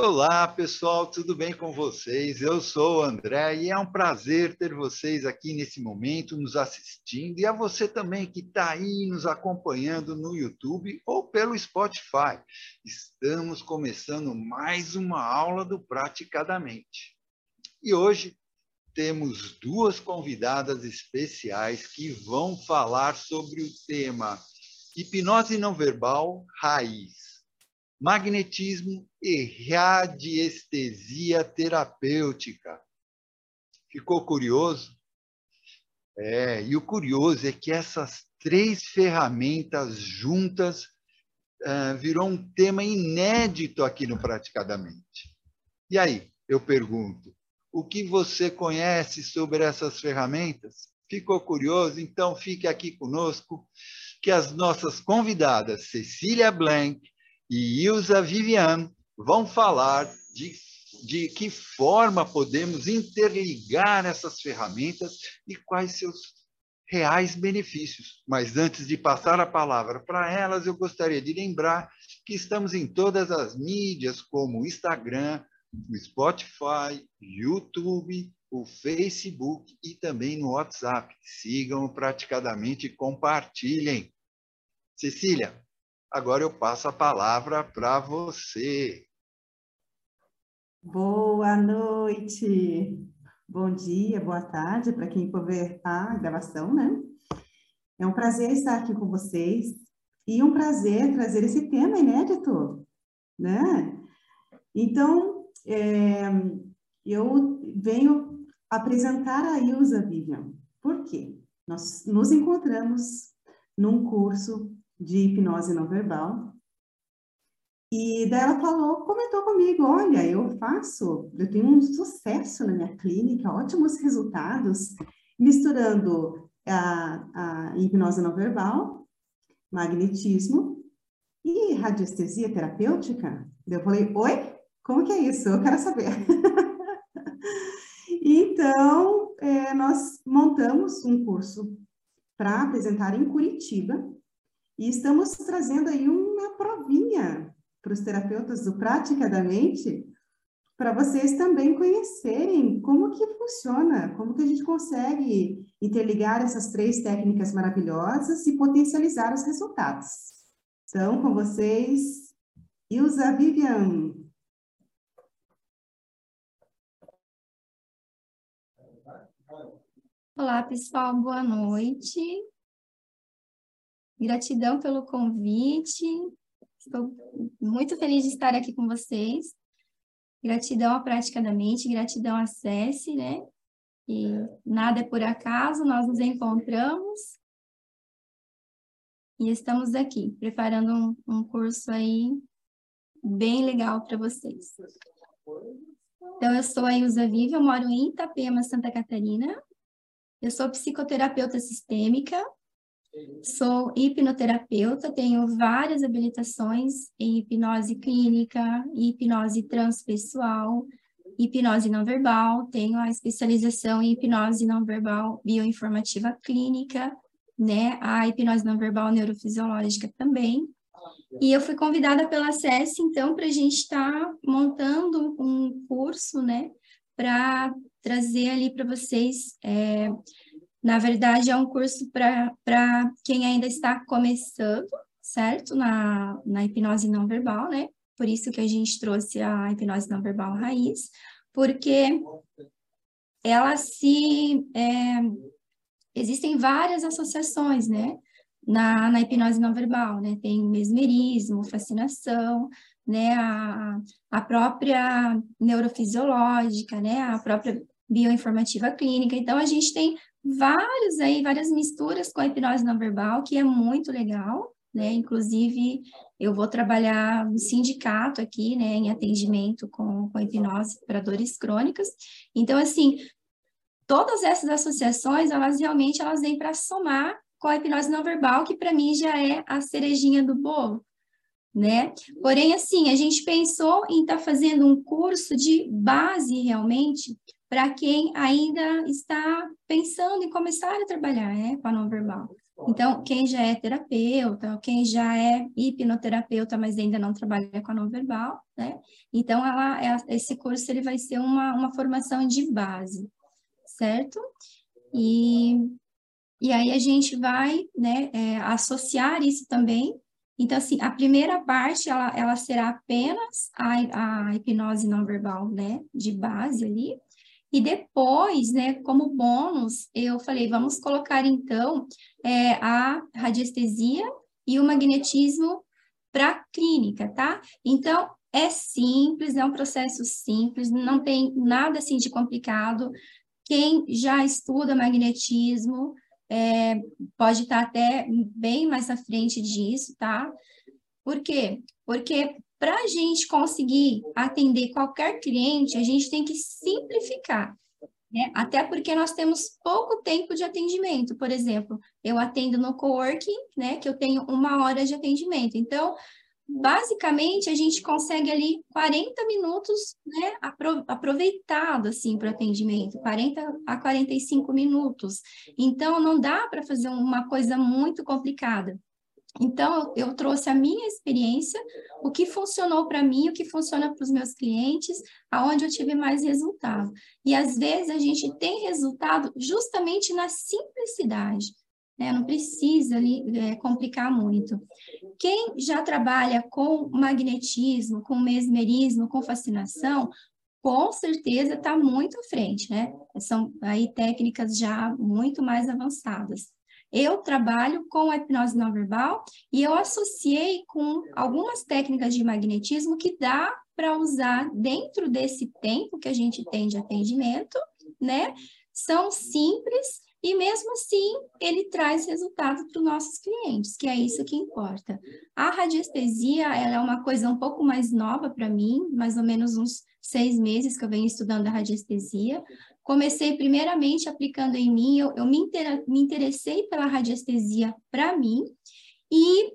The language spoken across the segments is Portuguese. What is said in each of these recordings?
Olá, pessoal, tudo bem com vocês? Eu sou o André e é um prazer ter vocês aqui nesse momento nos assistindo e a você também que está aí nos acompanhando no YouTube ou pelo Spotify. Estamos começando mais uma aula do Praticadamente. E hoje temos duas convidadas especiais que vão falar sobre o tema hipnose não verbal raiz magnetismo e radiestesia terapêutica. Ficou curioso? É, e o curioso é que essas três ferramentas juntas uh, virou um tema inédito aqui no Praticadamente. E aí, eu pergunto, o que você conhece sobre essas ferramentas? Ficou curioso? Então fique aqui conosco, que as nossas convidadas, Cecília Blank e Ilza Vivian vão falar de, de que forma podemos interligar essas ferramentas e quais seus reais benefícios. Mas antes de passar a palavra para elas, eu gostaria de lembrar que estamos em todas as mídias, como o Instagram, o Spotify, YouTube, o Facebook e também no WhatsApp. Sigam praticadamente e compartilhem. Cecília, Agora eu passo a palavra para você. Boa noite, bom dia, boa tarde para quem for ver a gravação, né? É um prazer estar aqui com vocês e um prazer trazer esse tema inédito, né? Então, é, eu venho apresentar a Ilza Vivian. Por quê? Nós nos encontramos num curso de hipnose não verbal. E daí ela falou, comentou comigo, olha, eu faço, eu tenho um sucesso na minha clínica, ótimos resultados, misturando a, a hipnose não verbal, magnetismo e radiestesia terapêutica. Eu falei, oi? Como que é isso? Eu quero saber. então, é, nós montamos um curso para apresentar em Curitiba, e estamos trazendo aí uma provinha para os terapeutas do Praticadamente, para vocês também conhecerem como que funciona, como que a gente consegue interligar essas três técnicas maravilhosas e potencializar os resultados. Então, com vocês, Ilza Vivian. Olá, pessoal, boa noite. Gratidão pelo convite. Estou muito feliz de estar aqui com vocês. Gratidão à Prática da Mente, gratidão à SESI, né? E nada é por acaso, nós nos encontramos e estamos aqui preparando um, um curso aí bem legal para vocês. Então, eu sou a Ilza Viva, eu moro em Itapema, Santa Catarina. Eu sou psicoterapeuta sistêmica, Sou hipnoterapeuta, tenho várias habilitações em hipnose clínica, hipnose transpessoal, hipnose não verbal, tenho a especialização em hipnose não verbal bioinformativa clínica, né, a hipnose não verbal neurofisiológica também. E eu fui convidada pela SES, então, para a gente estar tá montando um curso, né, para trazer ali para vocês é, na verdade, é um curso para quem ainda está começando, certo? Na, na hipnose não verbal, né? Por isso que a gente trouxe a hipnose não verbal raiz, porque ela se. É, existem várias associações, né? Na, na hipnose não verbal, né? Tem mesmerismo, fascinação, né? A, a própria neurofisiológica, né? A própria bioinformativa clínica. Então, a gente tem vários aí, várias misturas com a hipnose não verbal, que é muito legal, né? Inclusive, eu vou trabalhar no sindicato aqui, né, em atendimento com, com hipnose para dores crônicas. Então, assim, todas essas associações, elas realmente elas vêm para somar com a hipnose não verbal, que para mim já é a cerejinha do bolo, né? Porém, assim, a gente pensou em estar tá fazendo um curso de base realmente para quem ainda está pensando em começar a trabalhar né, com a não verbal. Então, quem já é terapeuta, quem já é hipnoterapeuta, mas ainda não trabalha com a não verbal, né? Então, ela, esse curso ele vai ser uma, uma formação de base, certo? E, e aí a gente vai né, é, associar isso também. Então, assim, a primeira parte, ela, ela será apenas a, a hipnose não verbal, né, de base ali, e depois, né, como bônus, eu falei, vamos colocar então é, a radiestesia e o magnetismo para clínica, tá? Então, é simples, é um processo simples, não tem nada assim de complicado. Quem já estuda magnetismo é, pode estar até bem mais à frente disso, tá? Por quê? Porque para a gente conseguir atender qualquer cliente, a gente tem que simplificar. Né? Até porque nós temos pouco tempo de atendimento. Por exemplo, eu atendo no coworking, né? Que eu tenho uma hora de atendimento. Então, basicamente, a gente consegue ali 40 minutos, né? Aproveitado, assim, para o atendimento. 40 a 45 minutos. Então, não dá para fazer uma coisa muito complicada. Então, eu, trouxe a minha experiência, o que funcionou para mim, o que funciona para os meus clientes, aonde eu tive mais resultado. E às vezes a gente tem resultado justamente na simplicidade, né? Não precisa ali, é, complicar muito. Quem já trabalha com magnetismo, com mesmerismo, com fascinação, com certeza está muito à frente, né? São aí técnicas já muito mais avançadas. Eu trabalho com a hipnose não verbal e eu associei com algumas técnicas de magnetismo que dá para usar dentro desse tempo que a gente tem de atendimento, né? São simples e mesmo assim ele traz resultado para os nossos clientes, que é isso que importa. A radiestesia ela é uma coisa um pouco mais nova para mim, mais ou menos uns seis meses que eu venho estudando a radiestesia, Comecei primeiramente aplicando em mim, eu, eu me, inter, me interessei pela radiestesia para mim e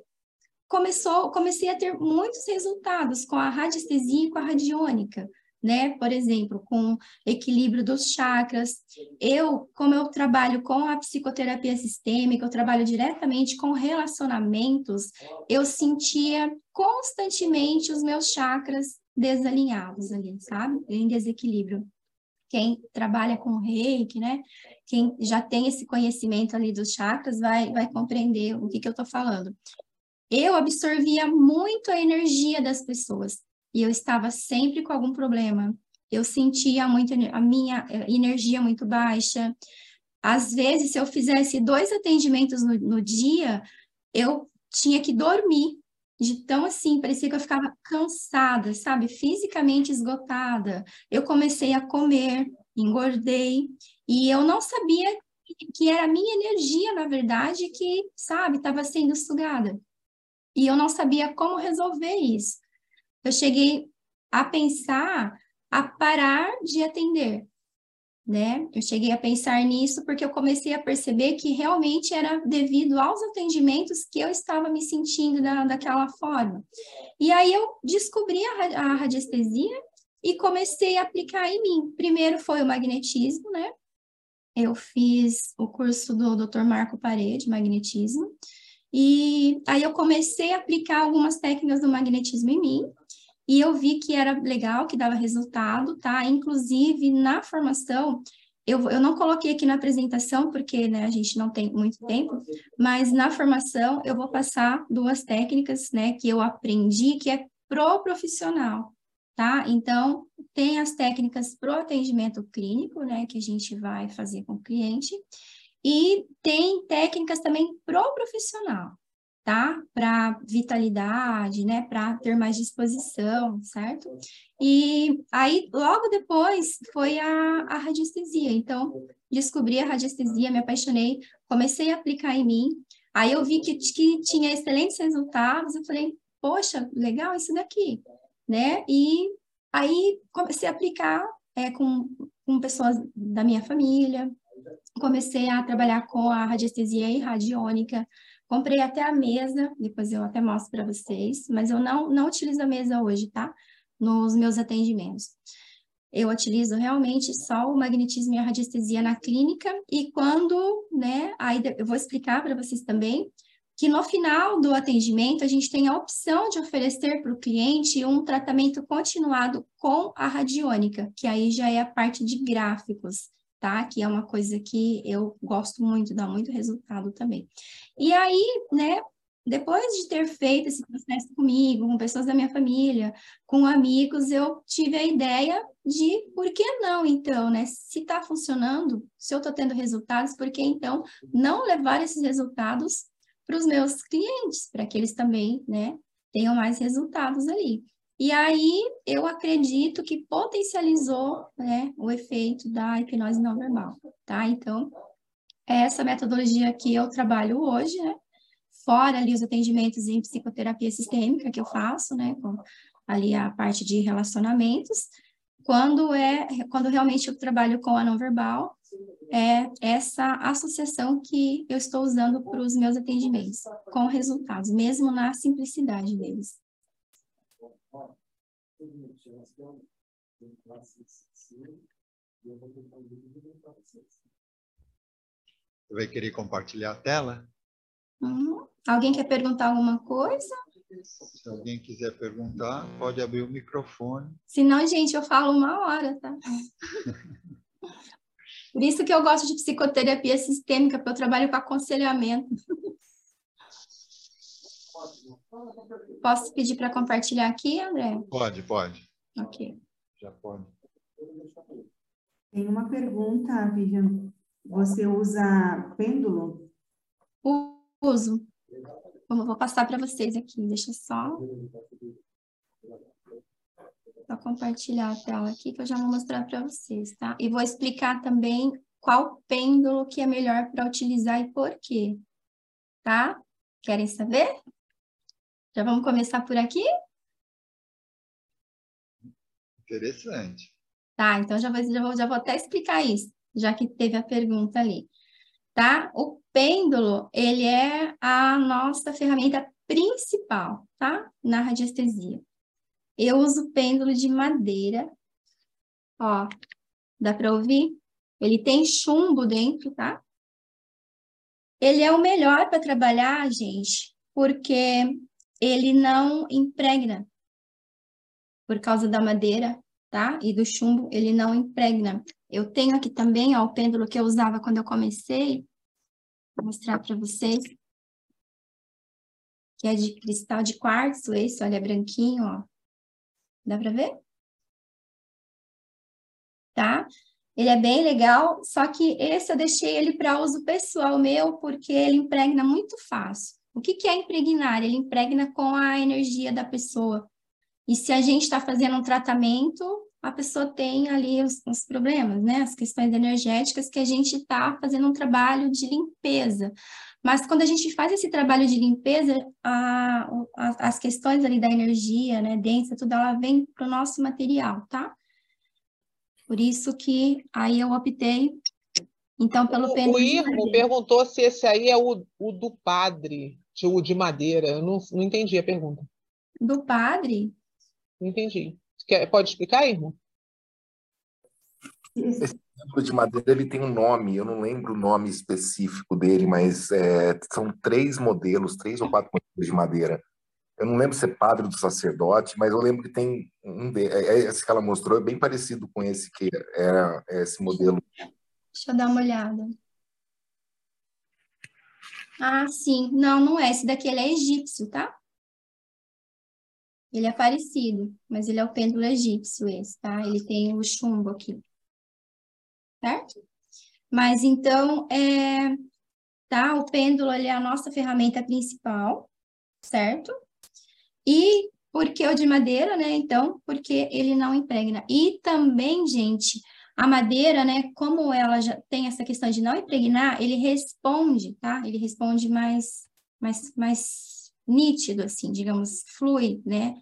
começou, comecei a ter muitos resultados com a radiestesia e com a radiônica, né? Por exemplo, com equilíbrio dos chakras. Eu, como eu trabalho com a psicoterapia sistêmica, eu trabalho diretamente com relacionamentos, eu sentia constantemente os meus chakras desalinhados ali, sabe? Em desequilíbrio quem trabalha com reiki, né? Quem já tem esse conhecimento ali dos chakras vai, vai compreender o que, que eu estou falando. Eu absorvia muito a energia das pessoas e eu estava sempre com algum problema. Eu sentia muito a minha eh, energia muito baixa. Às vezes, se eu fizesse dois atendimentos no, no dia, eu tinha que dormir de tão assim, parecia que eu ficava cansada, sabe? Fisicamente esgotada. Eu comecei a comer, engordei, e eu não sabia que era a minha energia, na verdade, que, sabe, estava sendo sugada. E eu não sabia como resolver isso. Eu cheguei a pensar a parar de atender, né? Eu cheguei a pensar nisso porque eu comecei a perceber que realmente era devido aos atendimentos que eu estava me sentindo da, daquela forma. E aí eu descobri a, a radiestesia e comecei a aplicar em mim. Primeiro foi o magnetismo, né? Eu fiz o curso do Dr. Marco Parede, magnetismo, e aí eu comecei a aplicar algumas técnicas do magnetismo em mim, e eu vi que era legal, que dava resultado, tá? Inclusive, na formação, eu, eu não coloquei aqui na apresentação, porque né, a gente não tem muito tempo, mas na formação eu vou passar duas técnicas, né, que eu aprendi, que é pro profissional, tá? Então, tem as técnicas pro atendimento clínico, né, que a gente vai fazer com o cliente, e tem técnicas também pro profissional, tá? Para vitalidade, né? Para ter mais disposição, certo? E aí, logo depois, foi a, a radiestesia. Então, descobri a radiestesia, me apaixonei, comecei a aplicar em mim. Aí eu vi que, que tinha excelentes resultados, eu falei, poxa, legal isso daqui, né? E aí comecei a aplicar é, com, com pessoas da minha família, comecei a trabalhar com a radiestesia e radiônica, Comprei até a mesa, depois eu até mostro para vocês, mas eu não, não utilizo a mesa hoje, tá? Nos meus atendimentos. eu utilizo realmente só o magnetismo e a radiestesia na clínica, e quando, né, aí eu vou explicar para vocês também, que no final do atendimento a gente tem a opção de oferecer para o cliente um tratamento continuado com a radiônica, que aí já é a parte de gráficos, tá? Que é uma coisa que eu gosto muito, dá muito resultado também. E aí, né, depois de ter feito esse processo comigo, com pessoas da minha família, com amigos, eu tive a ideia de por que não, então, né? Se está funcionando, se eu estou tendo resultados, por que então não levar esses resultados para os meus clientes, para que eles também, né, tenham mais resultados ali. E aí eu acredito que potencializou, né, o efeito da hipnose não verbal, tá? Então, é essa metodologia que eu trabalho hoje, né? fora ali os atendimentos em psicoterapia sistêmica que eu faço, né, com ali a parte de relacionamentos, quando é, quando realmente eu trabalho com a não verbal, é essa associação que eu estou usando para os meus atendimentos, com resultados, mesmo na simplicidade deles. Você vai querer compartilhar a tela? Uhum. Alguém quer perguntar alguma coisa? Se alguém quiser perguntar, pode abrir o microfone. Se não, gente, eu falo uma hora, tá? Por isso que eu gosto de psicoterapia sistêmica, porque eu trabalho com aconselhamento. Posso pedir para compartilhar aqui, André? Pode, pode. Ok. Já pode. Tem uma pergunta, Vivian. Você usa pêndulo? uso. Como vou passar para vocês aqui, deixa só. Só compartilhar a tela aqui que eu já vou mostrar para vocês, tá? E vou explicar também qual pêndulo que é melhor para utilizar e por quê, tá? Querem saber? Já vamos começar por aqui? Interessante. Tá, então já vou, já vou, já vou até explicar isso, já que teve a pergunta ali tá? O pêndulo, ele é a nossa ferramenta principal, tá? Na radiestesia. Eu uso pêndulo de madeira. Ó, dá para ouvir? Ele tem chumbo dentro, tá? Ele é o melhor para trabalhar, gente, porque ele não impregna. Por causa da madeira, tá? E do chumbo, ele não impregna. Eu tenho aqui também, ó, o pêndulo que eu usava quando eu comecei. Vou mostrar para vocês. Que é de cristal de quartzo, esse, olha, é branquinho, ó. Dá para ver? Tá? Ele é bem legal, só que esse eu deixei ele para uso pessoal meu, porque ele impregna muito fácil. O que, que é impregnar? Ele impregna com a energia da pessoa. E se a gente está fazendo um tratamento, a pessoa tem ali os, os problemas, né? As questões energéticas que a gente está fazendo um trabalho de limpeza. Mas quando a gente faz esse trabalho de limpeza, a, a, as questões ali da energia, né, densa, tudo, ela vem para o nosso material, tá? Por isso que aí eu optei, então, pelo pêndulo O Irmo perguntou se esse aí é o, o do padre, de madeira. Eu não, não entendi a pergunta. Do padre? Não entendi. Quer, pode explicar, irmão? Esse de madeira ele tem um nome, eu não lembro o nome específico dele, mas é, são três modelos, três ou quatro modelos de madeira. Eu não lembro se é padre do sacerdote, mas eu lembro que tem um de, é, é, esse que ela mostrou é bem parecido com esse que era esse modelo. Deixa eu dar uma olhada. Ah, sim. Não, não é. Esse daqui ele é egípcio, tá? Ele é parecido, mas ele é o pêndulo egípcio esse, tá? Ele tem o chumbo aqui. Certo? Mas então, é, tá? O pêndulo é a nossa ferramenta principal, certo? E por que o de madeira, né? Então, porque ele não impregna. E também, gente, a madeira, né, como ela já tem essa questão de não impregnar, ele responde, tá? Ele responde mais, mais, mais nítido, assim, digamos, flui, né?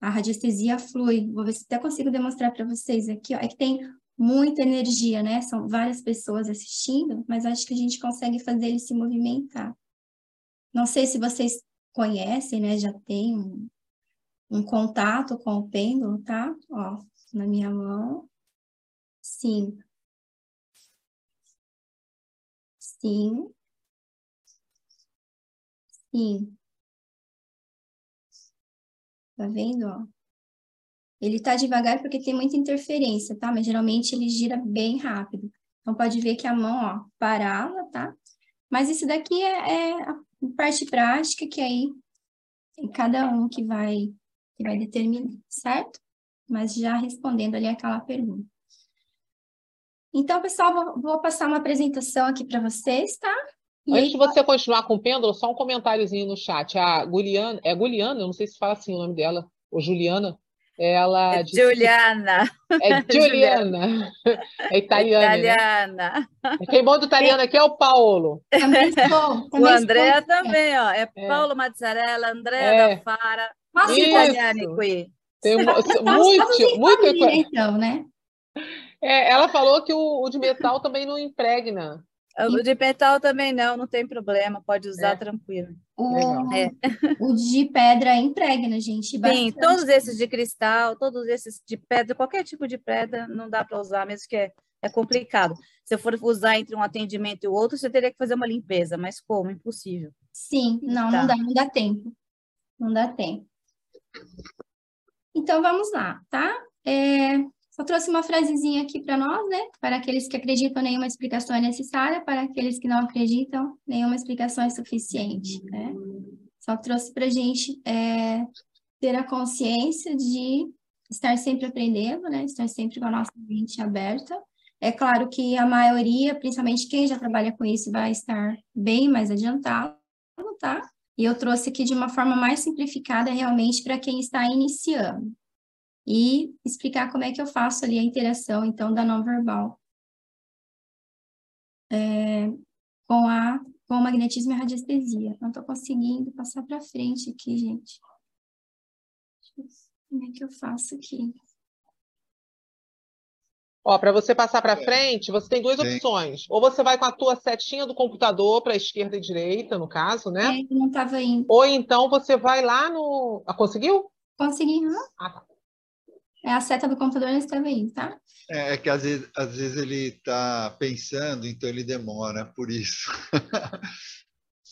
A radiestesia flui. Vou ver se até consigo demonstrar para vocês aqui, ó. É que tem muita energia, né? São várias pessoas assistindo, mas acho que a gente consegue fazer ele se movimentar. Não sei se vocês conhecem, né? Já tem um, um contato com o pêndulo, tá? Ó, na minha mão. Sim. Sim. Sim. Tá vendo, ó? Ele tá devagar porque tem muita interferência, tá? Mas geralmente ele gira bem rápido. Então, pode ver que a mão, ó, parava, tá? Mas isso daqui é, é a parte prática que aí é cada um que vai, que vai determinar, certo? Mas já respondendo ali aquela pergunta. Então, pessoal, vou, vou passar uma apresentação aqui para vocês, tá? E Antes aí... de você continuar com o pêndulo, só um comentáriozinho no chat. A Guliana, é Guliana, eu não sei se fala assim o nome dela, ou Juliana, ela é Juliana. É Juliana. É italiana. Né? Italiana. Né? Quem manda italiano aqui é o Paulo. Também sou. o André também, ó. É, é. Paulo Mazzarella, André é. da Fara. Nossa, italiani qui. Tem muito, muito. Então, né? É, ela falou que o, o de metal também não impregna. O de metal também não, não tem problema, pode usar é. tranquilo. O, é. o de pedra impregna, gente. Bastante. Sim, todos esses de cristal, todos esses de pedra, qualquer tipo de pedra não dá para usar, mesmo que é, é complicado. Se eu for usar entre um atendimento e o outro, você teria que fazer uma limpeza, mas como? Impossível. Sim, não, tá. não dá, não dá tempo. Não dá tempo. Então, vamos lá, tá? É, só trouxe uma frasezinha aqui para nós, né? Para aqueles que acreditam, nenhuma explicação é necessária. Para aqueles que não acreditam, nenhuma explicação é suficiente, né? Só trouxe para a gente é, ter a consciência de estar sempre aprendendo, né? Estar sempre com a nossa mente aberta. É claro que a maioria, principalmente quem já trabalha com isso, vai estar bem mais adiantado, tá? E eu trouxe aqui de uma forma mais simplificada realmente para quem está iniciando e explicar como é que eu faço ali a interação, então, da não verbal é, com, a, com o magnetismo e a radiestesia. Não estou conseguindo passar para frente aqui, gente. Como é que eu faço aqui? Ó, para você passar para frente, você tem duas Sim. opções. Ou você vai com a tua setinha do computador para a esquerda e direita, no caso, né? É, não estava indo. Ou então você vai lá no. Ah, conseguiu? Consegui, não? Ah, tá. É a seta do computador nesse TVI, tá? É, é que às vezes, às vezes ele está pensando, então ele demora, por isso.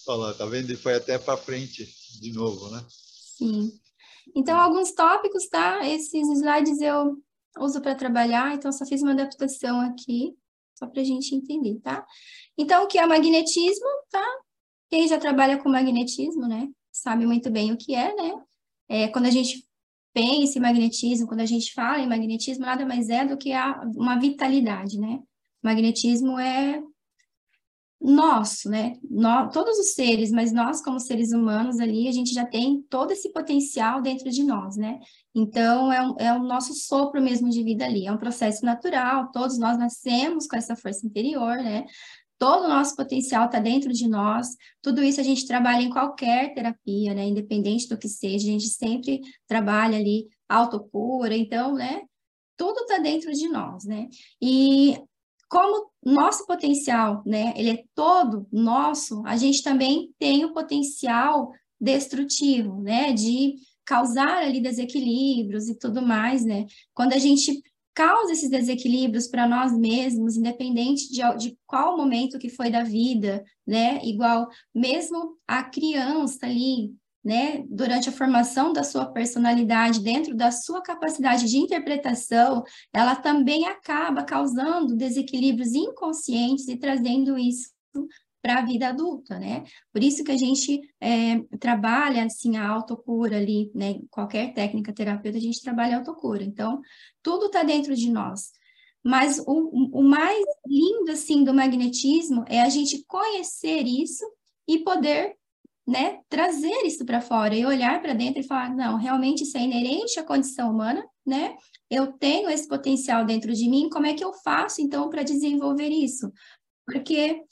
Olha lá, tá vendo? Ele foi até para frente de novo, né? Sim. Então, alguns tópicos, tá? Esses slides eu uso para trabalhar, então só fiz uma adaptação aqui, só para a gente entender, tá? Então, o que é magnetismo, tá? Quem já trabalha com magnetismo, né? Sabe muito bem o que é, né? É, quando a gente pensa em magnetismo, quando a gente fala em magnetismo, nada mais é do que a, uma vitalidade, né? Magnetismo é nosso, né? Nós, todos os seres, mas nós como seres humanos ali, a gente já tem todo esse potencial dentro de nós, né? Então, é, um, é o nosso sopro mesmo de vida ali, é um processo natural, todos nós nascemos com essa força interior, né? Todo o nosso potencial está dentro de nós. Tudo isso a gente trabalha em qualquer terapia, né? Independente do que seja, a gente sempre trabalha ali autocura, então, né? Tudo está dentro de nós, né? E como nosso potencial, né? Ele é todo nosso, a gente também tem o potencial destrutivo, né? De causar ali desequilíbrios e tudo mais, né? Quando a gente causa esses desequilíbrios para nós mesmos, independente de, de qual momento que foi da vida, né? Igual mesmo a criança ali, né, durante a formação da sua personalidade, dentro da sua capacidade de interpretação, ela também acaba causando desequilíbrios inconscientes e trazendo isso para a vida adulta, né? Por isso que a gente é, trabalha, assim, a autocura ali, né? Qualquer técnica terapêutica, a gente trabalha a autocura. Então, tudo está dentro de nós. Mas o, o mais lindo, assim, do magnetismo é a gente conhecer isso e poder, né, trazer isso para fora e olhar para dentro e falar, não, realmente isso é inerente à condição humana, né? Eu tenho esse potencial dentro de mim, como é que eu faço, então, para desenvolver isso? Porque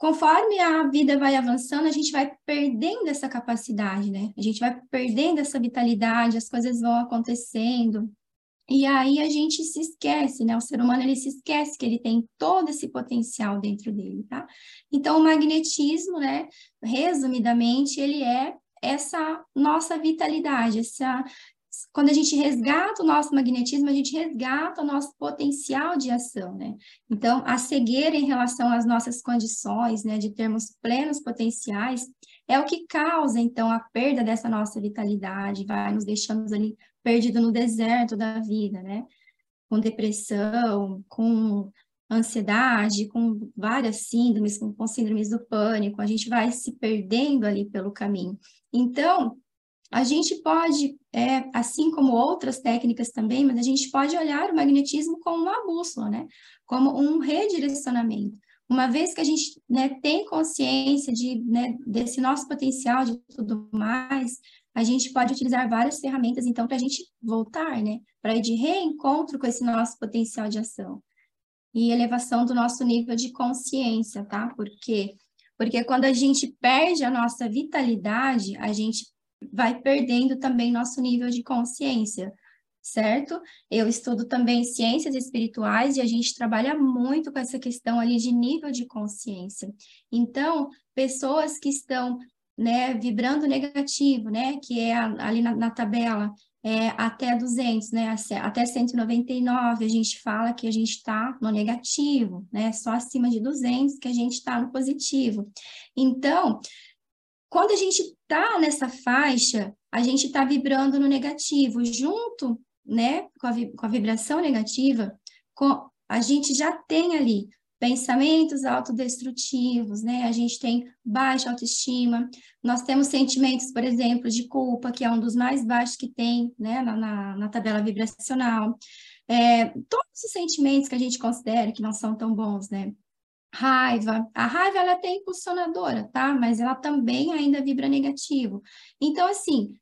conforme a vida vai avançando, a gente vai perdendo essa capacidade, né? A gente vai perdendo essa vitalidade, as coisas vão acontecendo. E aí a gente se esquece, né? O ser humano ele se esquece que ele tem todo esse potencial dentro dele, tá? Então o magnetismo, né, resumidamente, ele é essa nossa vitalidade, essa quando a gente resgata o nosso magnetismo, a gente resgata o nosso potencial de ação, né? Então, a cegueira em relação às nossas condições, né, de termos plenos potenciais, é o que causa, então, a perda dessa nossa vitalidade, vai nos deixando ali perdido no deserto da vida, né? Com depressão, com ansiedade, com várias síndromes, com, com síndromes do pânico, a gente vai se perdendo ali pelo caminho. Então, a gente pode, é, assim como outras técnicas também, mas a gente pode olhar o magnetismo como uma bússola, né? Como um redirecionamento. Uma vez que a gente né, tem consciência de, né, desse nosso potencial de tudo mais, a gente pode utilizar várias ferramentas, então, para a gente voltar, né? Para ir de reencontro com esse nosso potencial de ação. E elevação do nosso nível de consciência, tá? Por quê? Porque quando a gente perde a nossa vitalidade, a gente vai perdendo também nosso nível de consciência certo? Eu estudo também ciências espirituais e a gente trabalha muito com essa questão ali de nível de consciência. Então, pessoas que estão né, vibrando negativo, né, que é ali na, na tabela, é, até 200, né, até 199, a gente fala que a gente está no negativo, né, só acima de 200 que a gente está no positivo. Então, quando a gente está nessa faixa, a gente está vibrando no negativo, junto né, com a, com a vibração negativa, com, a gente já tem ali pensamentos autodestrutivos, né? A gente tem baixa autoestima, nós temos sentimentos, por exemplo, de culpa, que é um dos mais baixos que tem, né, na, na, na tabela vibracional. É, todos os sentimentos que a gente considera que não são tão bons, né? Raiva, a raiva ela é até impulsionadora, tá? Mas ela também ainda vibra negativo. Então, assim,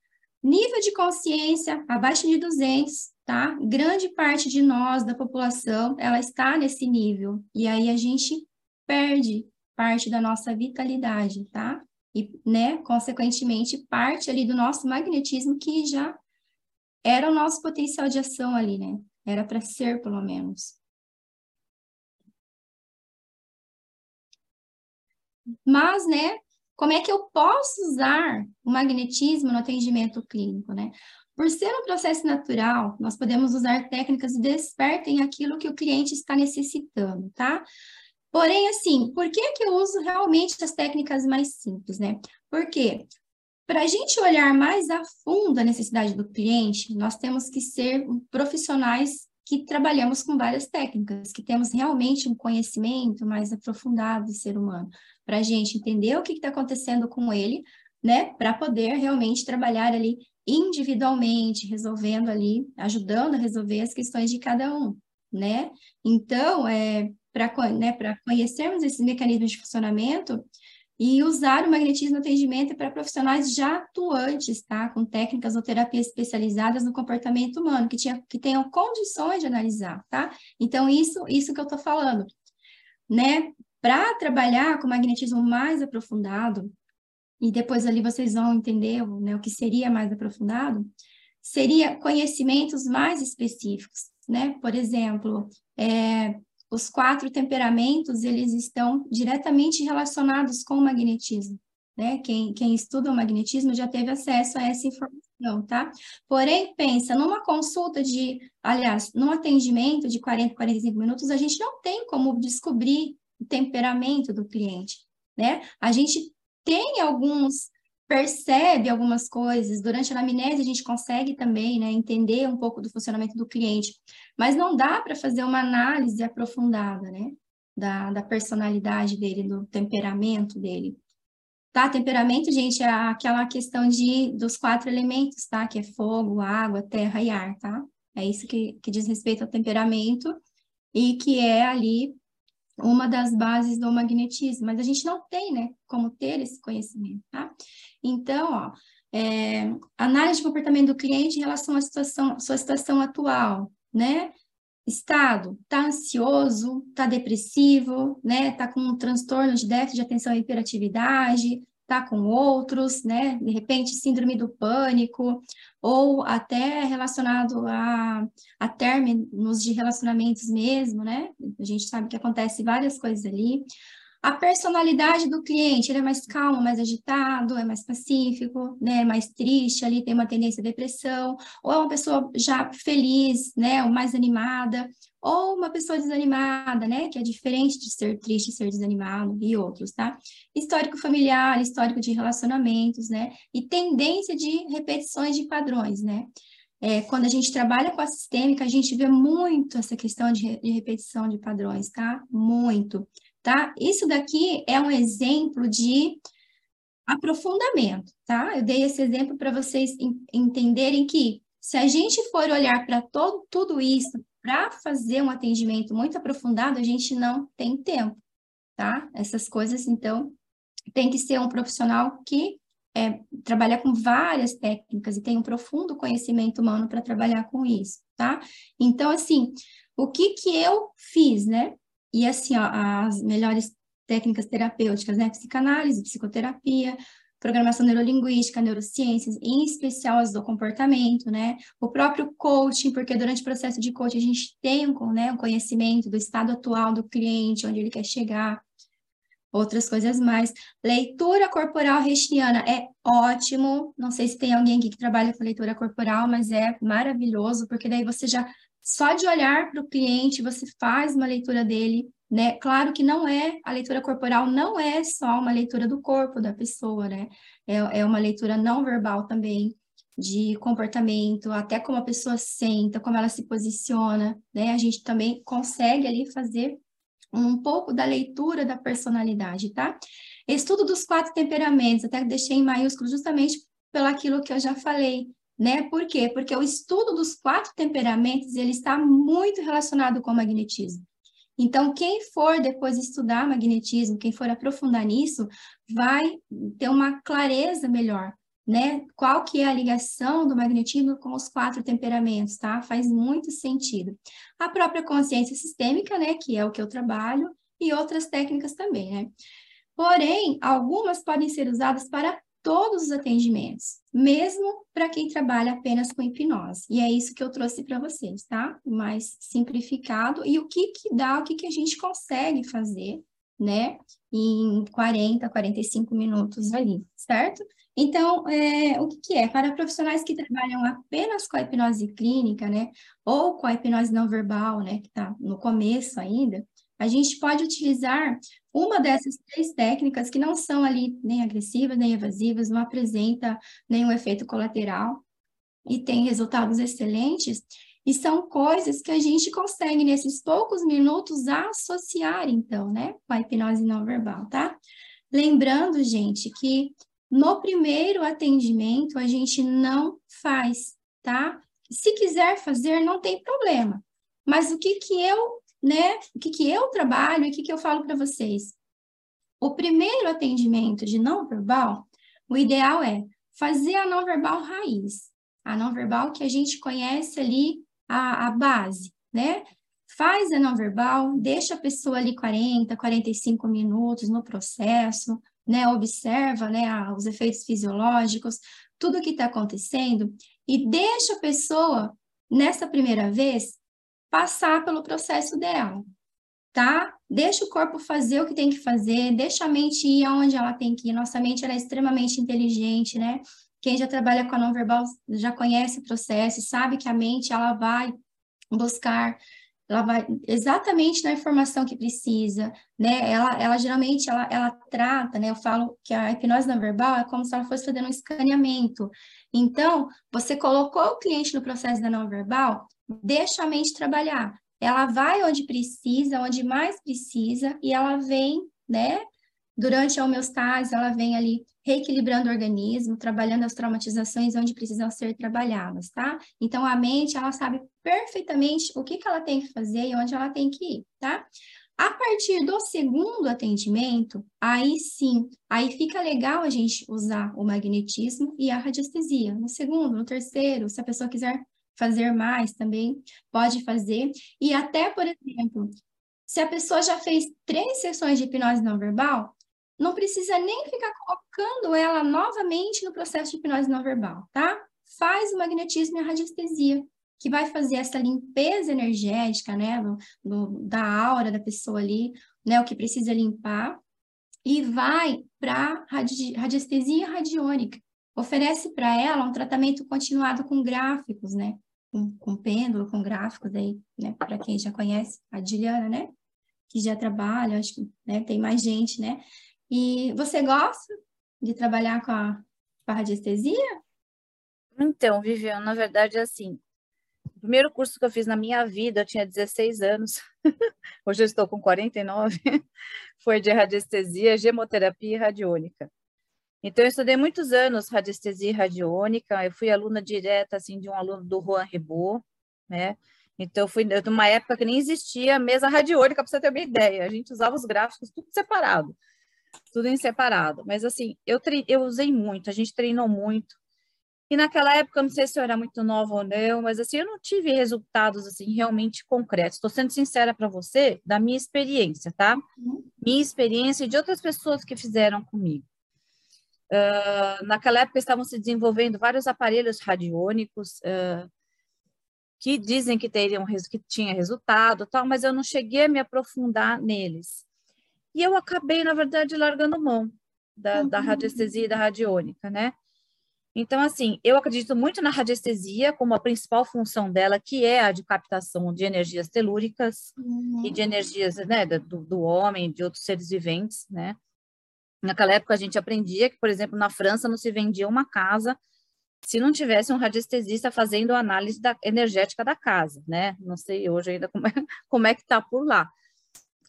Nível de consciência abaixo de 200, tá? Grande parte de nós, da população, ela está nesse nível. E aí a gente perde parte da nossa vitalidade, tá? E, né, consequentemente, parte ali do nosso magnetismo que já era o nosso potencial de ação ali, né? Era para ser, pelo menos. Mas, né, como é que eu posso usar o magnetismo no atendimento clínico, né? Por ser um processo natural, nós podemos usar técnicas que despertem aquilo que o cliente está necessitando, tá? Porém, assim, por que, que eu uso realmente as técnicas mais simples, né? Porque para a gente olhar mais a fundo a necessidade do cliente, nós temos que ser profissionais que trabalhamos com várias técnicas, que temos realmente um conhecimento mais aprofundado do ser humano, para a gente entender o que está acontecendo com ele, né, para poder realmente trabalhar ali individualmente, resolvendo ali, ajudando a resolver as questões de cada um, né? Então, é, para né, conhecermos esses mecanismos de funcionamento, e usar o magnetismo no atendimento para profissionais já atuantes, tá? Com técnicas ou terapias especializadas no comportamento humano, que, tinha, que tenham condições de analisar, tá? Então, isso, isso que eu estou falando, né? Para trabalhar com magnetismo mais aprofundado, e depois ali vocês vão entender né, o que seria mais aprofundado, seria conhecimentos mais específicos, né? Por exemplo, é, os quatro temperamentos, eles estão diretamente relacionados com o magnetismo, né? Quem, quem estuda o magnetismo já teve acesso a essa informação, tá? Porém, pensa, numa consulta de, aliás, num atendimento de 40, 45 minutos, a gente não tem como descobrir o temperamento do cliente, né? A gente tem alguns percebe algumas coisas. Durante a anamnese, a gente consegue também né, entender um pouco do funcionamento do cliente, mas não dá para fazer uma análise aprofundada né, da, da personalidade dele, do temperamento dele. Tá? Temperamento, gente, é aquela questão de, dos quatro elementos, tá? Que é fogo, água, terra e ar, tá? É isso que, que diz respeito ao temperamento e que é ali uma das bases do magnetismo, mas a gente não tem, né, como ter esse conhecimento, tá? Então, ó, é, análise de comportamento do cliente em relação à situação, sua situação atual, né? Estado, tá ansioso, tá depressivo, né? Tá com um transtorno de déficit de atenção e hiperatividade, tá com outros, né? De repente, síndrome do pânico, ou até relacionado a, a términos de relacionamentos mesmo, né? A gente sabe que acontece várias coisas ali. A personalidade do cliente, ele é mais calmo, mais agitado, é mais pacífico, né, é mais triste, ali tem uma tendência à depressão, ou é uma pessoa já feliz, né, ou mais animada, ou uma pessoa desanimada, né, que é diferente de ser triste, ser desanimado e outros, tá? Histórico familiar, histórico de relacionamentos, né, e tendência de repetições de padrões, né? É, quando a gente trabalha com a sistêmica, a gente vê muito essa questão de, de repetição de padrões, tá? Muito tá? Isso daqui é um exemplo de aprofundamento, tá? Eu dei esse exemplo para vocês entenderem que se a gente for olhar para tudo isso para fazer um atendimento muito aprofundado, a gente não tem tempo, tá? Essas coisas, então, tem que ser um profissional que é, trabalha com várias técnicas e tem um profundo conhecimento humano para trabalhar com isso, tá? Então, assim, o que que eu fiz, né? E assim, ó, as melhores técnicas terapêuticas, né? Psicanálise, psicoterapia, programação neurolinguística, neurociências, em especial as do comportamento, né? O próprio coaching, porque durante o processo de coaching a gente tem um, né, um conhecimento do estado atual do cliente, onde ele quer chegar, outras coisas mais. Leitura corporal reichiana é ótimo. Não sei se tem alguém aqui que trabalha com leitura corporal, mas é maravilhoso, porque daí você já só de olhar para o cliente, você faz uma leitura dele, né? Claro que não é, a leitura corporal não é só uma leitura do corpo da pessoa, né? É, é uma leitura não verbal também, de comportamento, até como a pessoa senta, como ela se posiciona, né? A gente também consegue ali fazer um pouco da leitura da personalidade, tá? Estudo dos quatro temperamentos, até deixei em maiúsculo justamente pelo aquilo que eu já falei, né? Por quê? Porque o estudo dos quatro temperamentos ele está muito relacionado com o magnetismo. Então, quem for depois estudar magnetismo, quem for aprofundar nisso, vai ter uma clareza melhor, né? Qual que é a ligação do magnetismo com os quatro temperamentos, tá? Faz muito sentido. A própria consciência sistêmica, né, que é o que eu trabalho, e outras técnicas também, né? Porém, algumas podem ser usadas para todos os atendimentos, mesmo para quem trabalha apenas com hipnose. E é isso que eu trouxe para vocês, tá? Mais simplificado e o que que dá, o que que a gente consegue fazer, né? Em 40, 45 minutos ali, certo? Então, é, o que, que é? Para profissionais que trabalham apenas com a hipnose clínica, né? Ou com a hipnose não verbal, né? Que está no começo ainda, a gente pode utilizar uma dessas três técnicas que não são ali nem agressivas, nem evasivas, não apresenta nenhum efeito colateral e tem resultados excelentes, e são coisas que a gente consegue, nesses poucos minutos, associar, então, né, com a hipnose não verbal, tá? Lembrando, gente, que no primeiro atendimento a gente não faz, tá? Se quiser fazer, não tem problema. Mas o que que eu né? O que, que eu trabalho e o que, que eu falo para vocês? O primeiro atendimento de não verbal, o ideal é fazer a não verbal raiz, a não verbal que a gente conhece ali a, a base, né? Faz a não verbal, deixa a pessoa ali 40, 45 minutos no processo, né? Observa, né, os efeitos fisiológicos, tudo o que está acontecendo e deixa a pessoa nessa primeira vez passar pelo processo dela, tá? Deixa o corpo fazer o que tem que fazer, deixa a mente ir aonde ela tem que ir. Nossa mente é extremamente inteligente, né? Quem já trabalha com a não verbal já conhece o processo, sabe que a mente ela vai buscar ela vai exatamente na informação que precisa, né? Ela, ela geralmente ela, ela trata, né? Eu falo que a hipnose não verbal é como se ela fosse fazendo um escaneamento. Então, você colocou o cliente no processo da não verbal, deixa a mente trabalhar. Ela vai onde precisa, onde mais precisa, e ela vem, né? Durante a homeostase, ela vem ali reequilibrando o organismo, trabalhando as traumatizações onde precisam ser trabalhadas, tá? Então, a mente, ela sabe perfeitamente o que, que ela tem que fazer e onde ela tem que ir, tá? A partir do segundo atendimento, aí sim, aí fica legal a gente usar o magnetismo e a radiestesia. No segundo, no terceiro, se a pessoa quiser fazer mais também, pode fazer. E até, por exemplo, se a pessoa já fez três sessões de hipnose não verbal, não precisa nem ficar colocando ela novamente no processo de hipnose não verbal, tá? Faz o magnetismo e a radiestesia, que vai fazer essa limpeza energética, né, do, do, da aura da pessoa ali, né, o que precisa limpar, e vai para radi radiestesia radiônica. Oferece para ela um tratamento continuado com gráficos, né? Com, com pêndulo, com gráficos aí, né? Para quem já conhece a Juliana, né? Que já trabalha, acho que né? tem mais gente, né? E você gosta de trabalhar com a, com a radiestesia? Então, Viviane, na verdade, assim, o primeiro curso que eu fiz na minha vida, eu tinha 16 anos, hoje eu estou com 49, foi de radiestesia, gemoterapia e radiônica. Então, eu estudei muitos anos radiestesia e radiônica, eu fui aluna direta, assim, de um aluno do Juan Ribot, né? Então, eu fui numa época que nem existia mesa radiônica, para você ter uma ideia. A gente usava os gráficos tudo separado, tudo em separado. Mas, assim, eu, eu usei muito, a gente treinou muito. E naquela época, não sei se eu era muito nova ou não, mas assim, eu não tive resultados assim realmente concretos. Estou sendo sincera para você, da minha experiência, tá? Uhum. Minha experiência e de outras pessoas que fizeram comigo. Uh, naquela época estavam se desenvolvendo vários aparelhos radiônicos uh, que dizem que teriam que tinha resultado, tal, mas eu não cheguei a me aprofundar neles. E eu acabei, na verdade, largando mão da, uhum. da radiestesia e da radiônica, né? Então, assim, eu acredito muito na radiestesia como a principal função dela, que é a de captação de energias telúricas uhum. e de energias né, do, do homem, de outros seres viventes, né? Naquela época a gente aprendia que, por exemplo, na França não se vendia uma casa se não tivesse um radiestesista fazendo análise da, energética da casa, né? Não sei hoje ainda como é, como é que está por lá,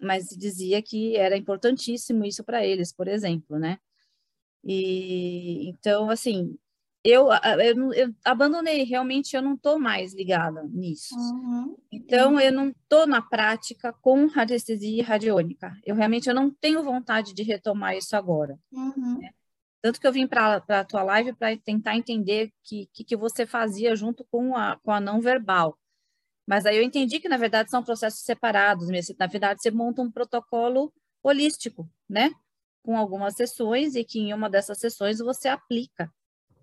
mas dizia que era importantíssimo isso para eles, por exemplo, né? E então, assim, eu, eu, eu, abandonei, realmente eu não estou mais ligada nisso. Uhum. Então, eu não estou na prática com radiestesia radiônica. Eu realmente eu não tenho vontade de retomar isso agora. Uhum. Né? Tanto que eu vim para a tua live para tentar entender o que, que, que, você fazia junto com a, com a não verbal. Mas aí eu entendi que, na verdade, são processos separados. Mesmo. Na verdade, você monta um protocolo holístico, né? Com algumas sessões e que em uma dessas sessões você aplica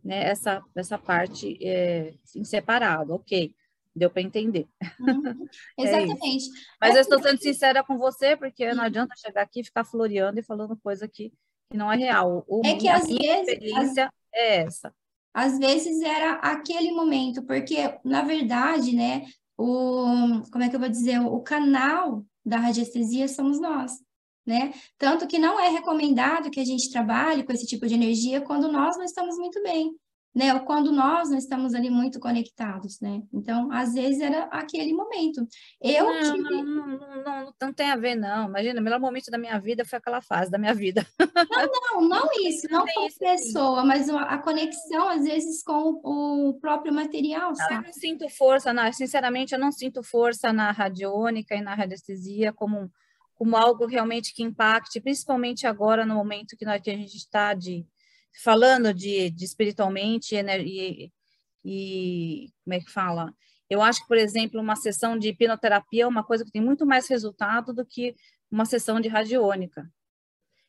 né, essa, essa parte é, em separado, ok. Deu para entender. Uhum, exatamente. é Mas é, eu estou sendo sincera com você, porque não adianta chegar aqui e ficar floreando e falando coisa que, que não é real. O, é que às vezes. experiência é essa. Às vezes era aquele momento, porque, na verdade, né, o, como é que eu vou dizer, o canal da radiestesia somos nós né? Tanto que não é recomendado que a gente trabalhe com esse tipo de energia quando nós não estamos muito bem, né? Ou quando nós não estamos ali muito conectados, né? Então, às vezes era aquele momento. Eu não, tive... não, não, não, não, tem a ver, não. Imagina, o melhor momento da minha vida foi aquela fase da minha vida. Não, não, não isso, não, com pessoa, mas a conexão, às vezes, com o próprio material, sabe? Eu não sinto força, na, sinceramente, eu não sinto força na radiônica e na radiestesia como como algo realmente que impacte, principalmente agora no momento que, nós, que a gente está de, falando de, de espiritualmente e, e, como é que fala? Eu acho que, por exemplo, uma sessão de hipnoterapia é uma coisa que tem muito mais resultado do que uma sessão de radiônica.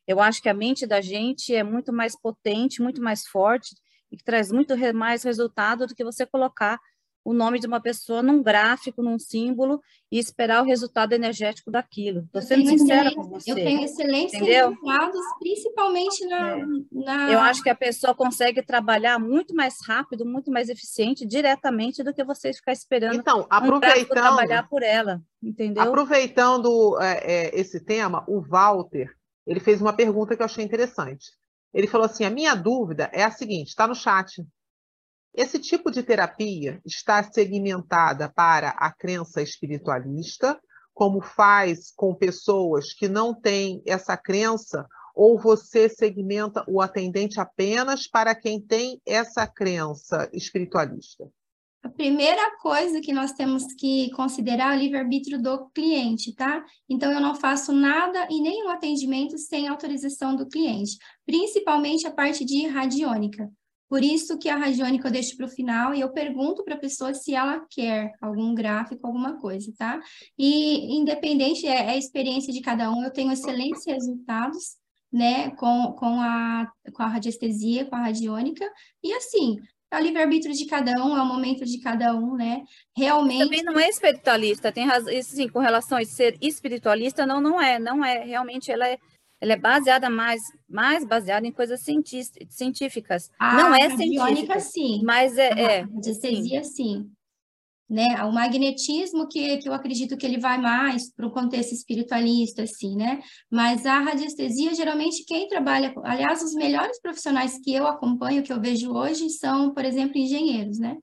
Eu acho que a mente da gente é muito mais potente, muito mais forte e que traz muito mais resultado do que você colocar o nome de uma pessoa num gráfico, num símbolo e esperar o resultado energético daquilo. Estou sendo sincera com você. Eu tenho excelentes entendeu? resultados, principalmente na, é. na, Eu acho que a pessoa consegue trabalhar muito mais rápido, muito mais eficiente, diretamente, do que você ficar esperando então, aproveitando, um trabalhar por ela, entendeu? Aproveitando é, é, esse tema, o Walter, ele fez uma pergunta que eu achei interessante. Ele falou assim, a minha dúvida é a seguinte, está no chat, esse tipo de terapia está segmentada para a crença espiritualista, como faz com pessoas que não têm essa crença, ou você segmenta o atendente apenas para quem tem essa crença espiritualista? A primeira coisa que nós temos que considerar é o livre-arbítrio do cliente, tá? Então, eu não faço nada e nenhum atendimento sem autorização do cliente, principalmente a parte de radiônica. Por isso que a radiônica eu deixo para o final e eu pergunto para a pessoa se ela quer algum gráfico, alguma coisa, tá? E independente, é, é a experiência de cada um, eu tenho excelentes resultados, né, com, com, a, com a radiestesia, com a radiônica, e assim, é o livre-arbítrio de cada um, é o momento de cada um, né? Realmente. Também não é espiritualista, tem razão, sim, com relação a ser espiritualista, não, não é, não é. Realmente ela é ela é baseada mais, mais baseada em coisas científicas. A não é científica, sim. mas é, é A radiestesia, sim. Né? O magnetismo, que, que eu acredito que ele vai mais para o contexto espiritualista, assim, né? Mas a radiestesia, geralmente, quem trabalha... Aliás, os melhores profissionais que eu acompanho, que eu vejo hoje, são, por exemplo, engenheiros, né?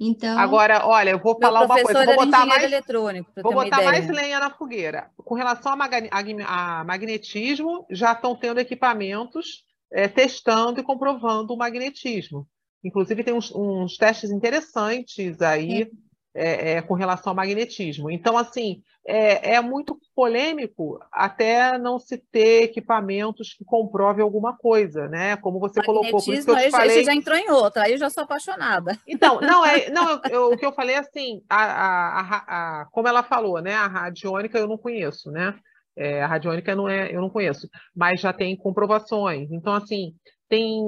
Então... Agora, olha, eu vou falar uma coisa, vou botar mais eletrônico, Vou botar mais lenha na fogueira. Com relação a, magnetismo, já estão tendo equipamentos eh, testando e comprovando o magnetismo. Inclusive, tem uns, uns testes interessantes aí eh, eh, com relação ao magnetismo. Então, assim, é, é muito polêmico até não se ter equipamentos que comprovem alguma coisa, né? Como você colocou, por isso que eu te falei. você já entrou em outra, aí eu já sou apaixonada. Então, não, é, não eu- o que eu falei assim, a, a- a- como ela falou, né? A radiônica eu não conheço, né? É, a radiônica não é, eu não conheço, mas já tem comprovações. Então, assim, tem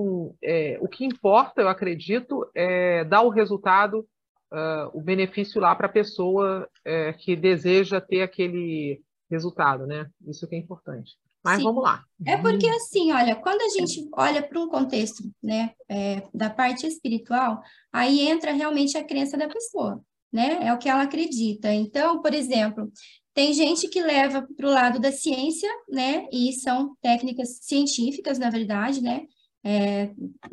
é, o que importa, eu acredito, é dar o resultado, ah, o benefício lá para a pessoa é, que deseja ter aquele resultado, né? Isso que é importante. Mas Sim. vamos lá. É porque assim, olha, quando a gente olha para um contexto, né, é, da parte espiritual, aí entra realmente a crença da pessoa, né? É o que ela acredita. Então, por exemplo, tem gente que leva para o lado da ciência, né? E são técnicas científicas, na verdade, né? É,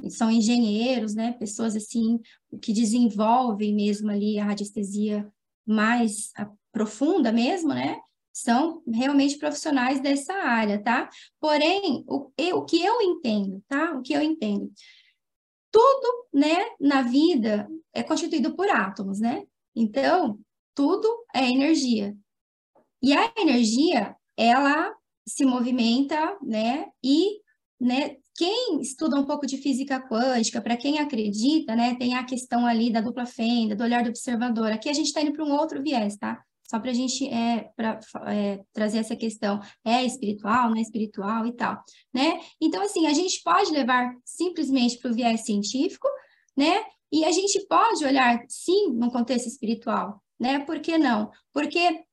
são engenheiros, né? Pessoas assim que desenvolvem mesmo ali a radiestesia mais profunda mesmo, né? São realmente profissionais dessa área, tá? Porém, o, eu- o que eu entendo, tá? O que eu entendo. Tudo, né, na vida é constituído por átomos, né? Então, tudo é energia. E a energia, ela se movimenta, né? E, né, quem estuda um pouco de física quântica, para quem acredita, né, tem a questão ali da dupla fenda, do olhar do observador. Aqui a gente está indo para um outro viés, tá? Só para a gente é, pra, é, trazer essa questão, é espiritual, não é espiritual e tal, né? Então, assim, a gente pode levar simplesmente para o viés científico, né? E a gente pode olhar, sim, num contexto espiritual, né? Por que não? Porque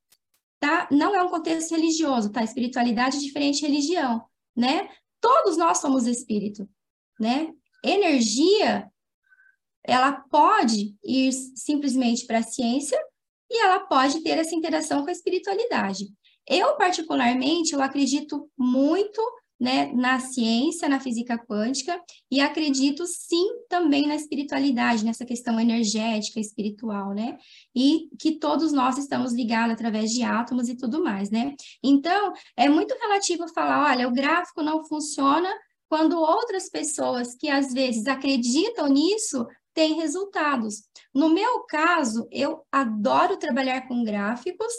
tá, não é um contexto religioso, tá? Espiritualidade é diferente de religião, né? Todos nós somos espírito, né? Energia, ela pode ir simplesmente para a ciência e ela pode ter essa interação com a espiritualidade. Eu, particularmente, eu acredito muito né, na ciência, na física quântica, e acredito sim também na espiritualidade, nessa questão energética, espiritual, né? E que todos nós estamos ligados através de átomos e tudo mais, né? Então, é muito relativo falar, olha, o gráfico não funciona quando outras pessoas que às vezes acreditam nisso têm resultados. No meu caso, eu adoro trabalhar com gráficos,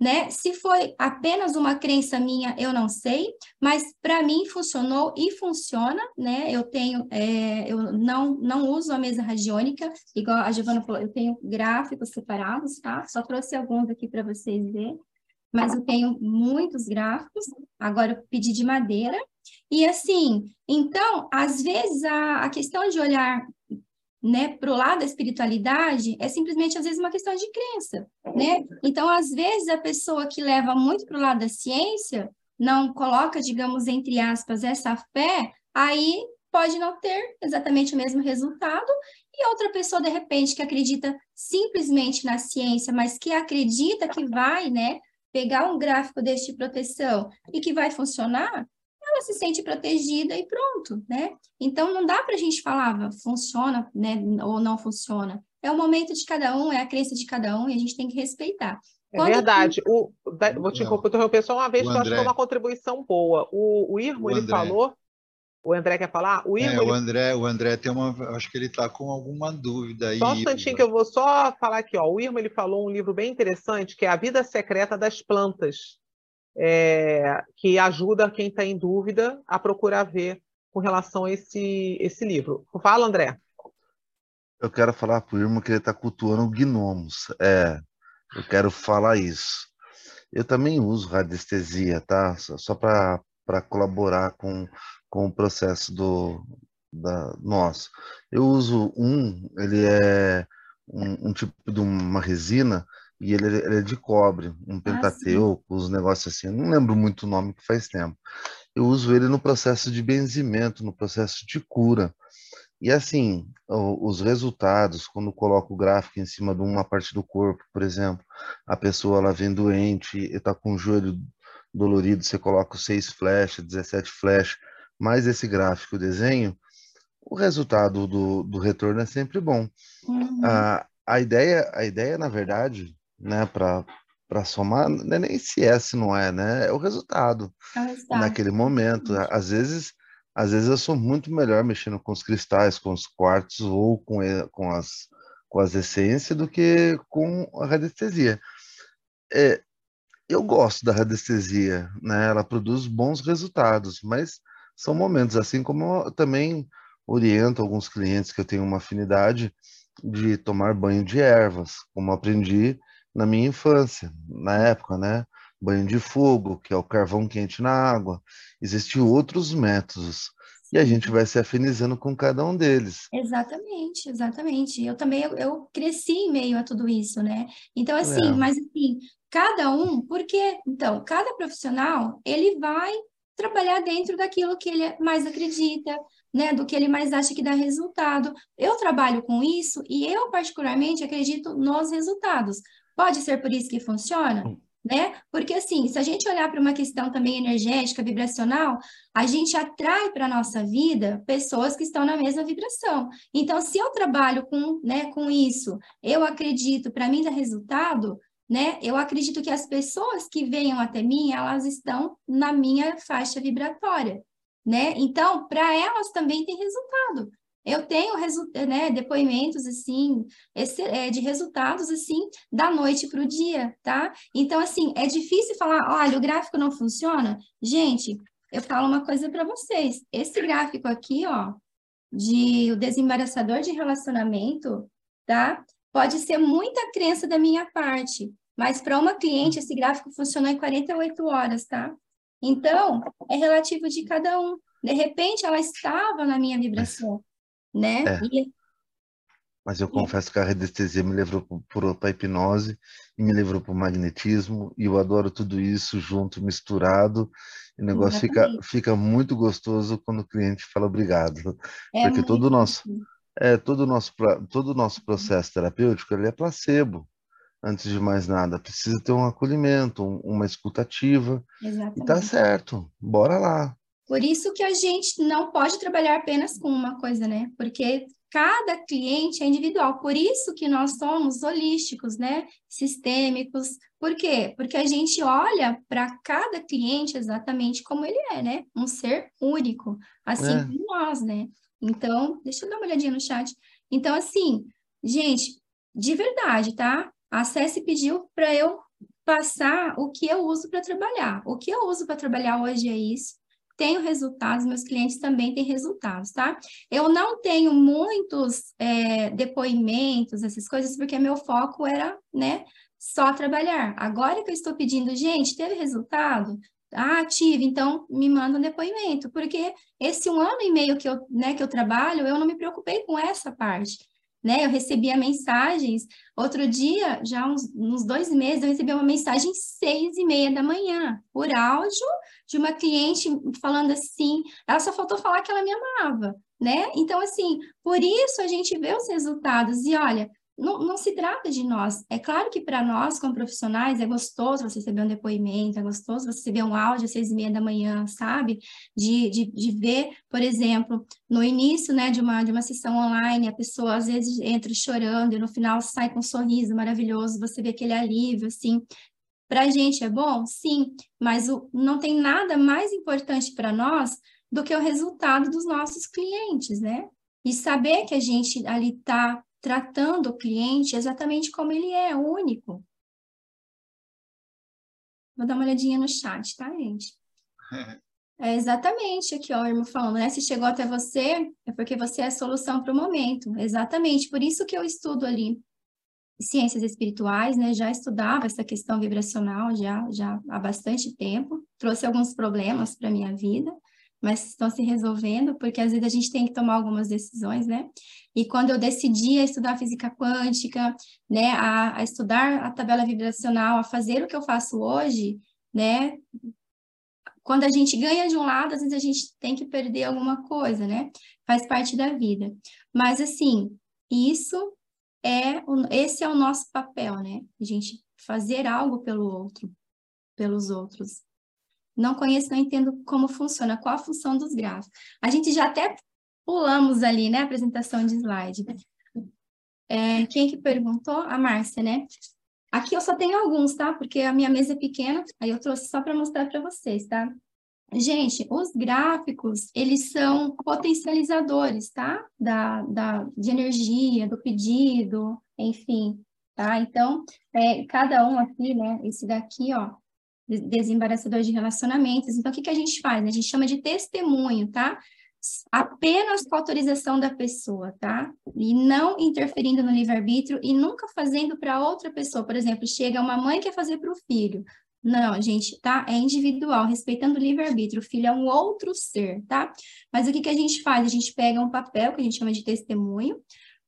né? Se foi apenas uma crença minha, eu não sei, mas para mim funcionou e funciona, né? Eu tenho, é, eu não, não uso a mesa radiônica, igual a Giovana falou, eu tenho gráficos separados, tá? Só trouxe alguns aqui para vocês verem, mas eu tenho muitos gráficos, agora eu pedi de madeira, e assim, então, às vezes a, a questão de olhar né, para o lado da espiritualidade é simplesmente, às vezes, uma questão de crença, né? Então, às vezes, a pessoa que leva muito para o lado da ciência, não coloca, digamos, entre aspas, essa fé, aí pode não ter exatamente o mesmo resultado, e outra pessoa, de repente, que acredita simplesmente na ciência, mas que acredita que vai, né, pegar um gráfico deste de proteção e que vai funcionar, ela se sente protegida e pronto, né? Então, não dá para a gente falar, "Ah, funciona, né, ou não funciona. É o momento de cada um, é a crença de cada um, e a gente tem que respeitar. É Quando- verdade. O, da- vou te interromper só uma vez, O que eu acho que foi uma contribuição boa. O, o Irmo, O ele André. falou. O André quer falar? O Irmo, É, ele o André, o André tem uma. Acho que ele está com alguma dúvida aí. Só um instantinho que eu vou só falar aqui, ó. O Irma ele falou um livro bem interessante que é A Vida Secreta das Plantas, é, que ajuda quem está em dúvida a procurar ver com relação a esse, esse livro. Fala, André. Eu quero falar pro irmão que ele está cultuando gnomos. É, eu quero falar isso. Eu também uso radiestesia, tá? Só para colaborar com, com o processo do da, nosso. Eu uso um, ele é um, um tipo de uma resina e ele, ele é de cobre, um pentateuco, os negócios assim. Eu não lembro muito o nome que faz tempo. eu uso ele no processo de benzimento, no processo de cura. E assim, os resultados, quando coloco o gráfico em cima de uma parte do corpo, por exemplo, a pessoa ela vem doente, está com o joelho dolorido, você coloca 6 flechas, 17 flechas, mais esse gráfico, o desenho, o resultado do, do retorno é sempre bom. Uhum. A, a, ideia, a ideia, na verdade, né, para somar, não é nem se é, se não é, né? É o resultado. É o resultado. Naquele momento. Às vezes às vezes eu sou muito melhor mexendo com os cristais, com os quartos ou com, com, as, com as essências do que com a radiestesia. É, eu gosto da radiestesia, né? Ela produz bons resultados, mas são momentos, assim como eu também oriento alguns clientes que eu tenho uma afinidade de tomar banho de ervas, como aprendi na minha infância, na época, né? banho de fogo, que é o carvão quente na água. Existem outros métodos. E a gente vai se afinizando com cada um deles. Exatamente, exatamente. Eu também, eu, eu cresci em meio a tudo isso, né? Então, assim, é. mas assim, cada um, porque, então, cada profissional, ele vai trabalhar dentro daquilo que ele mais acredita, né, do que ele mais acha que dá resultado. Eu trabalho com isso e eu particularmente acredito nos resultados. Pode ser por isso que funciona? Hum né? Porque assim, se a gente olhar para uma questão também energética, vibracional, a gente atrai para a nossa vida pessoas que estão na mesma vibração. Então, se eu trabalho com, né, com isso, eu acredito, para mim dar resultado, né? Eu acredito que as pessoas que venham até mim, elas estão na minha faixa vibratória, né? Então, para elas também tem resultado. Eu tenho né, depoimentos assim é, de resultados assim da noite para o dia, tá? Então assim é difícil falar, olha, o gráfico não funciona. Gente, eu falo uma coisa para vocês. Esse gráfico aqui, ó, de o desembaraçador de relacionamento, tá? Pode ser muita crença da minha parte, mas para uma cliente esse gráfico funcionou em 48 horas, tá? Então, é relativo de cada um. De repente, ela estava na minha vibração né? É. E... Mas eu confesso que a radiestesia me levou para a hipnose e me levou para o magnetismo, e eu adoro tudo isso junto, misturado. E o negócio fica, fica muito gostoso quando o cliente fala obrigado. É porque todo o nosso, é, todo nosso, todo nosso processo terapêutico ele é placebo antes de mais nada. Precisa ter um acolhimento, uma escutativa. Exatamente. E tá certo, bora lá. Por isso que a gente não pode trabalhar apenas com uma coisa, né? Porque cada cliente é individual. Por isso que nós somos holísticos, né? Sistêmicos. Por quê? Porque a gente olha para cada cliente exatamente como ele é, né? Um ser único, assim é. como nós, né? Então, deixa eu dar uma olhadinha no chat. Então, assim, gente, de verdade, tá? A Cessi pediu para eu passar o que eu uso para trabalhar. O que eu uso para trabalhar hoje é isso tenho resultados, meus clientes também têm resultados, tá? Eu não tenho muitos é, depoimentos, essas coisas, porque meu foco era, né, só trabalhar. Agora que eu estou pedindo, gente, teve resultado? Ah, tive, então me manda um depoimento, porque esse um ano e meio que eu, né, que eu trabalho, eu não me preocupei com essa parte né? Eu recebia mensagens. Outro dia, já uns, uns dois meses, eu recebi uma mensagem seis e meia da manhã, por áudio, de uma cliente falando assim, ela só faltou falar que ela me amava, né? Então, assim, por isso a gente vê os resultados. E olha, não, não se trata de nós. É claro que para nós, como profissionais, é gostoso você receber um depoimento, é gostoso você receber um áudio às seis e meia da manhã, sabe? De, de, de ver, por exemplo, no início né, de, uma, de uma sessão online, a pessoa às vezes entra chorando e no final sai com um sorriso maravilhoso, você vê aquele alívio, assim. Para a gente é bom? Sim, mas o, não tem nada mais importante para nós do que o resultado dos nossos clientes, né? E saber que a gente ali está tratando o cliente exatamente como ele é, único. Vou dar uma olhadinha no chat, tá, gente? É exatamente aqui, ó, o irmão falando, né? Se chegou até você, é porque você é a solução para o momento. Exatamente, por isso que eu estudo ali ciências espirituais, né? Já estudava essa questão vibracional já, já há bastante tempo. Trouxe alguns problemas para minha vida, mas estão se resolvendo, porque às vezes a gente tem que tomar algumas decisões, né? E quando eu decidi a estudar física quântica, né, a, a estudar a tabela vibracional, a fazer o que eu faço hoje, né, quando a gente ganha de um lado, às vezes a gente tem que perder alguma coisa, né? Faz parte da vida. Mas, assim, isso é, o, esse é o nosso papel, né? A gente fazer algo pelo outro, pelos outros. Não conheço, não entendo como funciona, qual a função dos gráficos. A gente já até pulamos ali, né, a apresentação de slide. É, quem que perguntou? A Márcia, né? Aqui eu só tenho alguns, tá? Porque a minha mesa é pequena, aí eu trouxe só para mostrar para vocês, tá? Gente, os gráficos, eles são potencializadores, tá? Da, da, de energia, do pedido, enfim, tá? Então, é, cada um aqui, né? Esse daqui, ó, desembaraçador de relacionamentos. Então, o que, que a gente faz? A gente chama de testemunho, tá? Apenas com autorização da pessoa, tá? E não interferindo no livre-arbítrio e nunca fazendo para outra pessoa. Por exemplo, chega uma mãe que quer fazer para o filho. Não, gente, tá? É individual, respeitando o livre-arbítrio. O filho é um outro ser, tá? Mas o que, que a gente faz? A gente pega um papel que a gente chama de testemunho,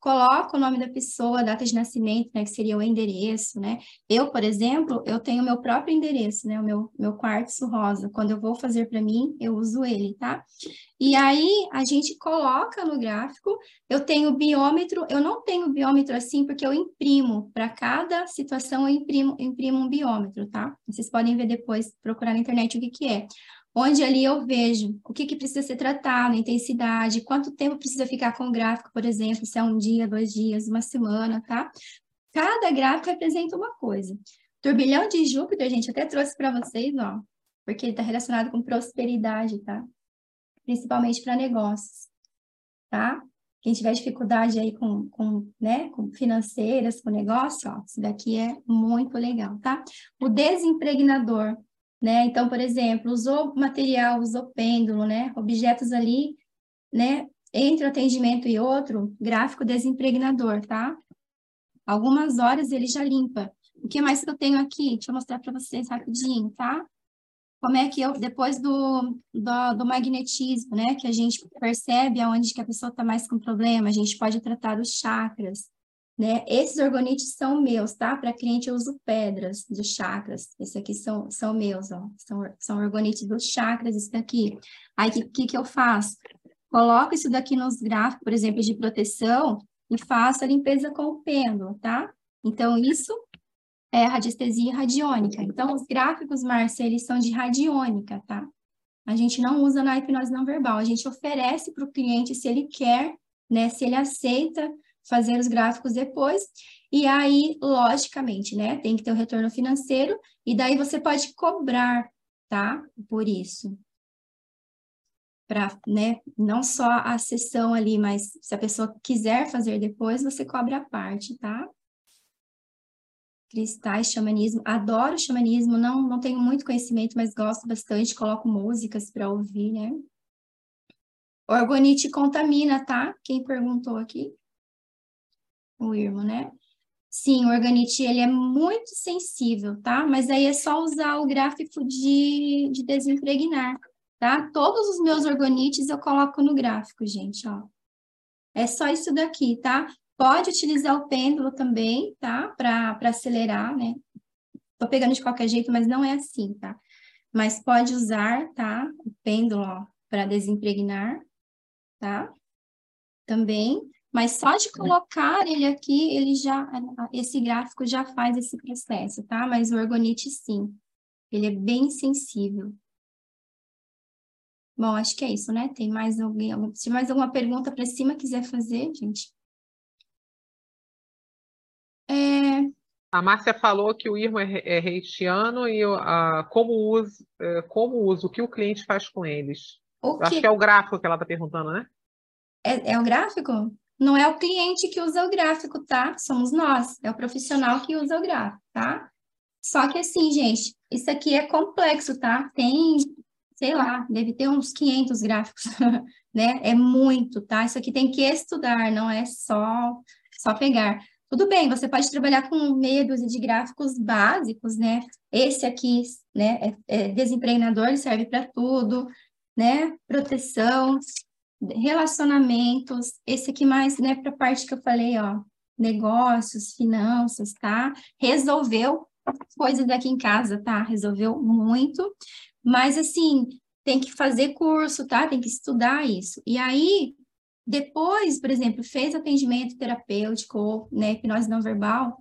coloca o nome da pessoa, data de nascimento, né, que seria o endereço, né? Eu, por exemplo, eu tenho o meu próprio endereço, né, o meu, meu quartzo rosa. Quando eu vou fazer para mim, eu uso ele, tá? E aí, a gente coloca no gráfico, eu tenho biômetro, eu não tenho biômetro assim, porque eu imprimo, para cada situação eu imprimo, imprimo um biômetro, tá? Vocês podem ver depois, procurar na internet o que que é onde ali eu vejo o que, que precisa ser tratado, intensidade, quanto tempo precisa ficar com o gráfico, por exemplo, se é um dia, dois dias, uma semana, tá? Cada gráfico representa uma coisa. Turbilhão de Júpiter, gente, até trouxe para vocês, ó, porque ele está relacionado com prosperidade, tá? Principalmente para negócios, tá? Quem tiver dificuldade aí com, com, né, com financeiras, com negócio, ó, isso daqui é muito legal, tá? O desimpregnador, né? Então, por exemplo, usou material, usou pêndulo, né? Objetos ali, né? Entre um atendimento e outro, gráfico desimpregnador, tá? Algumas horas ele já limpa. O que mais que eu tenho aqui? Deixa eu mostrar para vocês rapidinho, tá? Como é que eu, depois do, do, do, magnetismo, né, que a gente percebe aonde que a pessoa está mais com problema, a gente pode tratar os chakras, né? Esses orgonites são meus, tá? Para cliente eu uso pedras dos chakras. Esses aqui são, são meus, ó. São, são orgonites dos chakras, isso daqui. Aí, o que, que, que eu faço? Coloco isso daqui nos gráficos, por exemplo, de proteção e faço a limpeza com o pêndulo, tá? Então, isso é radiestesia radiônica. Então, os gráficos, Márcia, eles são de radiônica, tá? A gente não usa na hipnose não verbal, a gente oferece para o cliente se ele quer, né, se ele aceita fazer os gráficos depois. E aí, logicamente, né, tem que ter o um retorno financeiro, e daí você pode cobrar, tá? Por isso. Para, né, não só a sessão ali, mas se a pessoa quiser fazer depois, você cobra a parte, tá? Cristais, xamanismo, adoro xamanismo, não, não tenho muito conhecimento, mas gosto bastante, coloco músicas para ouvir, né? Orgonite contamina, tá? Quem perguntou aqui? O irmão, né? Sim, o organite ele é muito sensível, tá? Mas aí é só usar o gráfico de, de desimpregnar, tá? Todos os meus orgonites eu coloco no gráfico, gente, ó. É só isso daqui, tá? Pode utilizar o pêndulo também, tá? Para acelerar, né? Tô pegando de qualquer jeito, mas não é assim, tá? Mas pode usar, tá? O pêndulo, ó, para desimpregnar, tá? Também. Mas só de colocar ele aqui, ele já, esse gráfico já faz esse processo, tá? Mas o orgonite, sim, ele é bem sensível. Bom, acho que é isso, né? Tem mais alguém, se mais alguma pergunta para cima quiser fazer, gente. É... A Márcia falou que o irmão é, é haitiano e uh, como usa, uh, como usa, o que o cliente faz com eles. Acho que é o gráfico que ela está perguntando, né? É, é o gráfico? Não é o cliente que usa o gráfico, tá? Somos nós, é o profissional que usa o gráfico, tá? Só que assim, gente, isso aqui é complexo, tá? Tem, sei lá, deve ter uns 500 gráficos, né? É muito, tá? Isso aqui tem que estudar, não é só, só pegar. Tudo bem, você pode trabalhar com meia dúzia de gráficos básicos, né? Esse aqui, né, é, é desempregnador, serve para tudo, né? Proteção, relacionamentos, esse aqui mais, né, para a parte que eu falei, ó, negócios, finanças, tá? Resolveu coisas aqui em casa, tá? Resolveu muito. Mas, assim, tem que fazer curso, tá? Tem que estudar isso. E aí, depois, por exemplo, fez atendimento terapêutico, né, hipnose não verbal,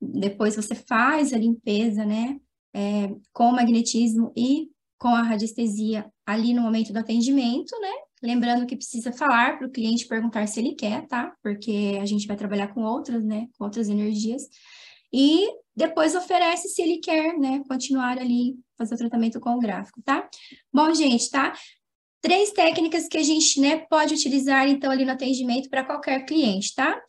depois você faz a limpeza, né, é, com o magnetismo e com a radiestesia ali no momento do atendimento, né? Lembrando que precisa falar para o cliente perguntar se ele quer, tá? Porque a gente vai trabalhar com outras, né? Com outras energias. E depois oferece se ele quer, né? Continuar ali, fazer o tratamento com o gráfico, tá? Bom, gente, tá? Três técnicas que a gente, né, pode utilizar, então, ali no atendimento para qualquer cliente, tá?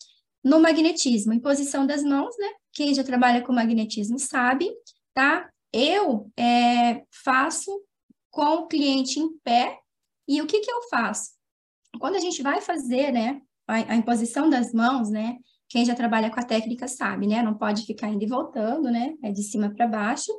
No magnetismo, em posição das mãos, né? Quem já trabalha com magnetismo sabe, tá? Eu é, faço com o cliente em pé, e o que que eu faço? Quando a gente vai fazer, né, a, a imposição das mãos, né, quem já trabalha com a técnica sabe, né, não pode ficar indo e voltando, né, é de cima para baixo.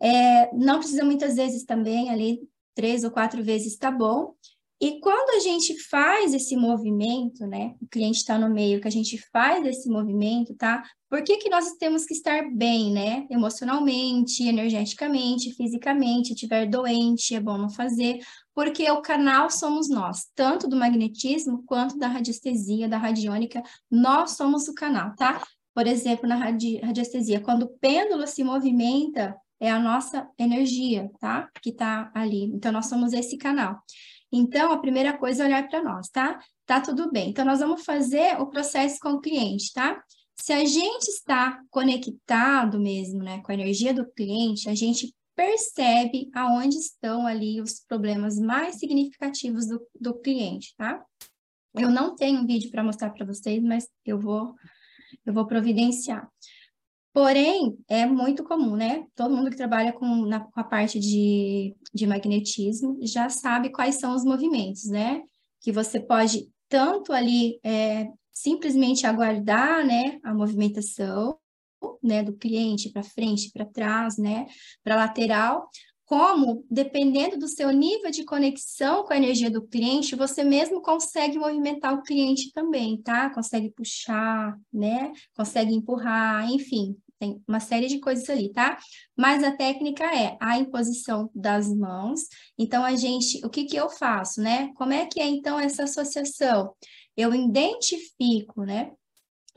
É, não precisa muitas vezes também, ali, três ou quatro vezes tá bom. E quando a gente faz esse movimento, né? O cliente está no meio, que a gente faz esse movimento, tá? Por que, que nós temos que estar bem, né? Emocionalmente, energeticamente, fisicamente, se estiver doente, é bom não fazer, porque o canal somos nós, tanto do magnetismo quanto da radiestesia, da radiônica, nós somos o canal, tá? Por exemplo, na radi radiestesia, quando o pêndulo se movimenta, é a nossa energia, tá? Que tá ali. Então, nós somos esse canal. Então, a primeira coisa é olhar para nós, tá? Tá tudo bem. Então, nós vamos fazer o processo com o cliente, tá? Se a gente está conectado mesmo, né, com a energia do cliente, a gente percebe aonde estão ali os problemas mais significativos do, do cliente, tá? Eu não tenho um vídeo para mostrar para vocês, mas eu vou, eu vou providenciar. Porém, é muito comum, né? Todo mundo que trabalha com, na, com a parte de, de magnetismo já sabe quais são os movimentos, né? Que você pode tanto ali é, simplesmente aguardar, né, a movimentação, né, do cliente para frente, para trás, né, para lateral, como, dependendo do seu nível de conexão com a energia do cliente, você mesmo consegue movimentar o cliente também, tá? Consegue puxar, né? Consegue empurrar, enfim, tem uma série de coisas ali, tá? Mas a técnica é a imposição das mãos. Então, a gente, o que que eu faço, né? Como é que é, então, essa associação? Eu identifico, né?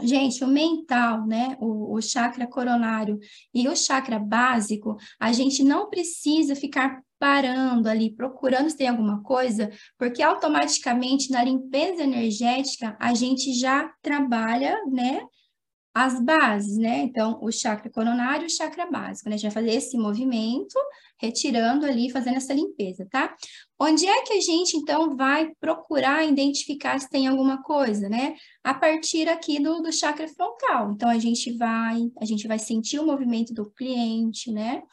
Gente, o mental, né, o, o, chakra coronário e o chakra básico, a gente não precisa ficar parando ali, procurando se tem alguma coisa, porque automaticamente na limpeza energética a gente já trabalha, né, as bases, né? Então, o chakra coronário e o chakra básico, né? A gente vai fazer esse movimento, retirando ali, fazendo essa limpeza, tá? Onde é que a gente, então, vai procurar identificar se tem alguma coisa, né? A partir aqui do, do chakra frontal. Então, a gente vai, a gente vai sentir o movimento do cliente, né?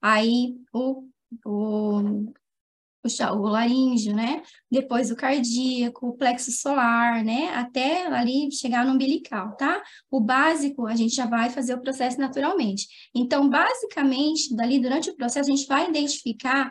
Aí, o, o puxar o laríngeo, né? Depois o cardíaco, o plexo solar, né? Até ali chegar no umbilical, tá? O básico, a gente já vai fazer o processo naturalmente. Então, basicamente, dali durante o processo, a gente vai identificar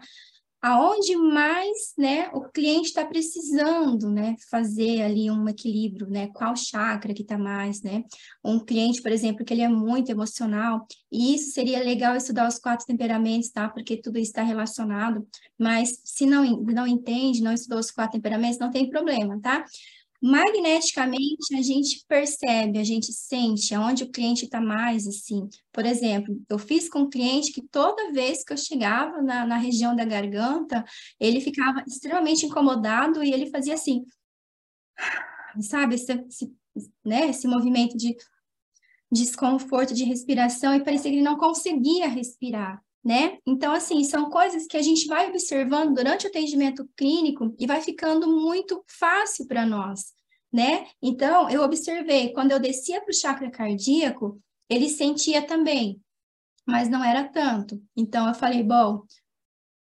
aonde mais, né, o cliente está precisando, né, fazer ali um equilíbrio, né, qual chakra que está mais, né, um cliente, por exemplo, que ele é muito emocional, e isso seria legal estudar os quatro temperamentos, tá, porque tudo está relacionado, mas se não, não entende, não estudou os quatro temperamentos, não tem problema, tá? Magneticamente, a gente percebe, a gente sente aonde o cliente está mais, assim. Por exemplo, eu fiz com um cliente que toda vez que eu chegava na, na região da garganta, ele ficava extremamente incomodado e ele fazia assim, sabe, esse, esse, né, esse movimento de desconforto de respiração e parecia que ele não conseguia respirar né? Então, assim, são coisas que a gente vai observando durante o atendimento clínico e vai ficando muito fácil para nós, né? Então, eu observei, quando eu descia para o chakra cardíaco, ele sentia também, mas não era tanto. Então, eu falei, bom,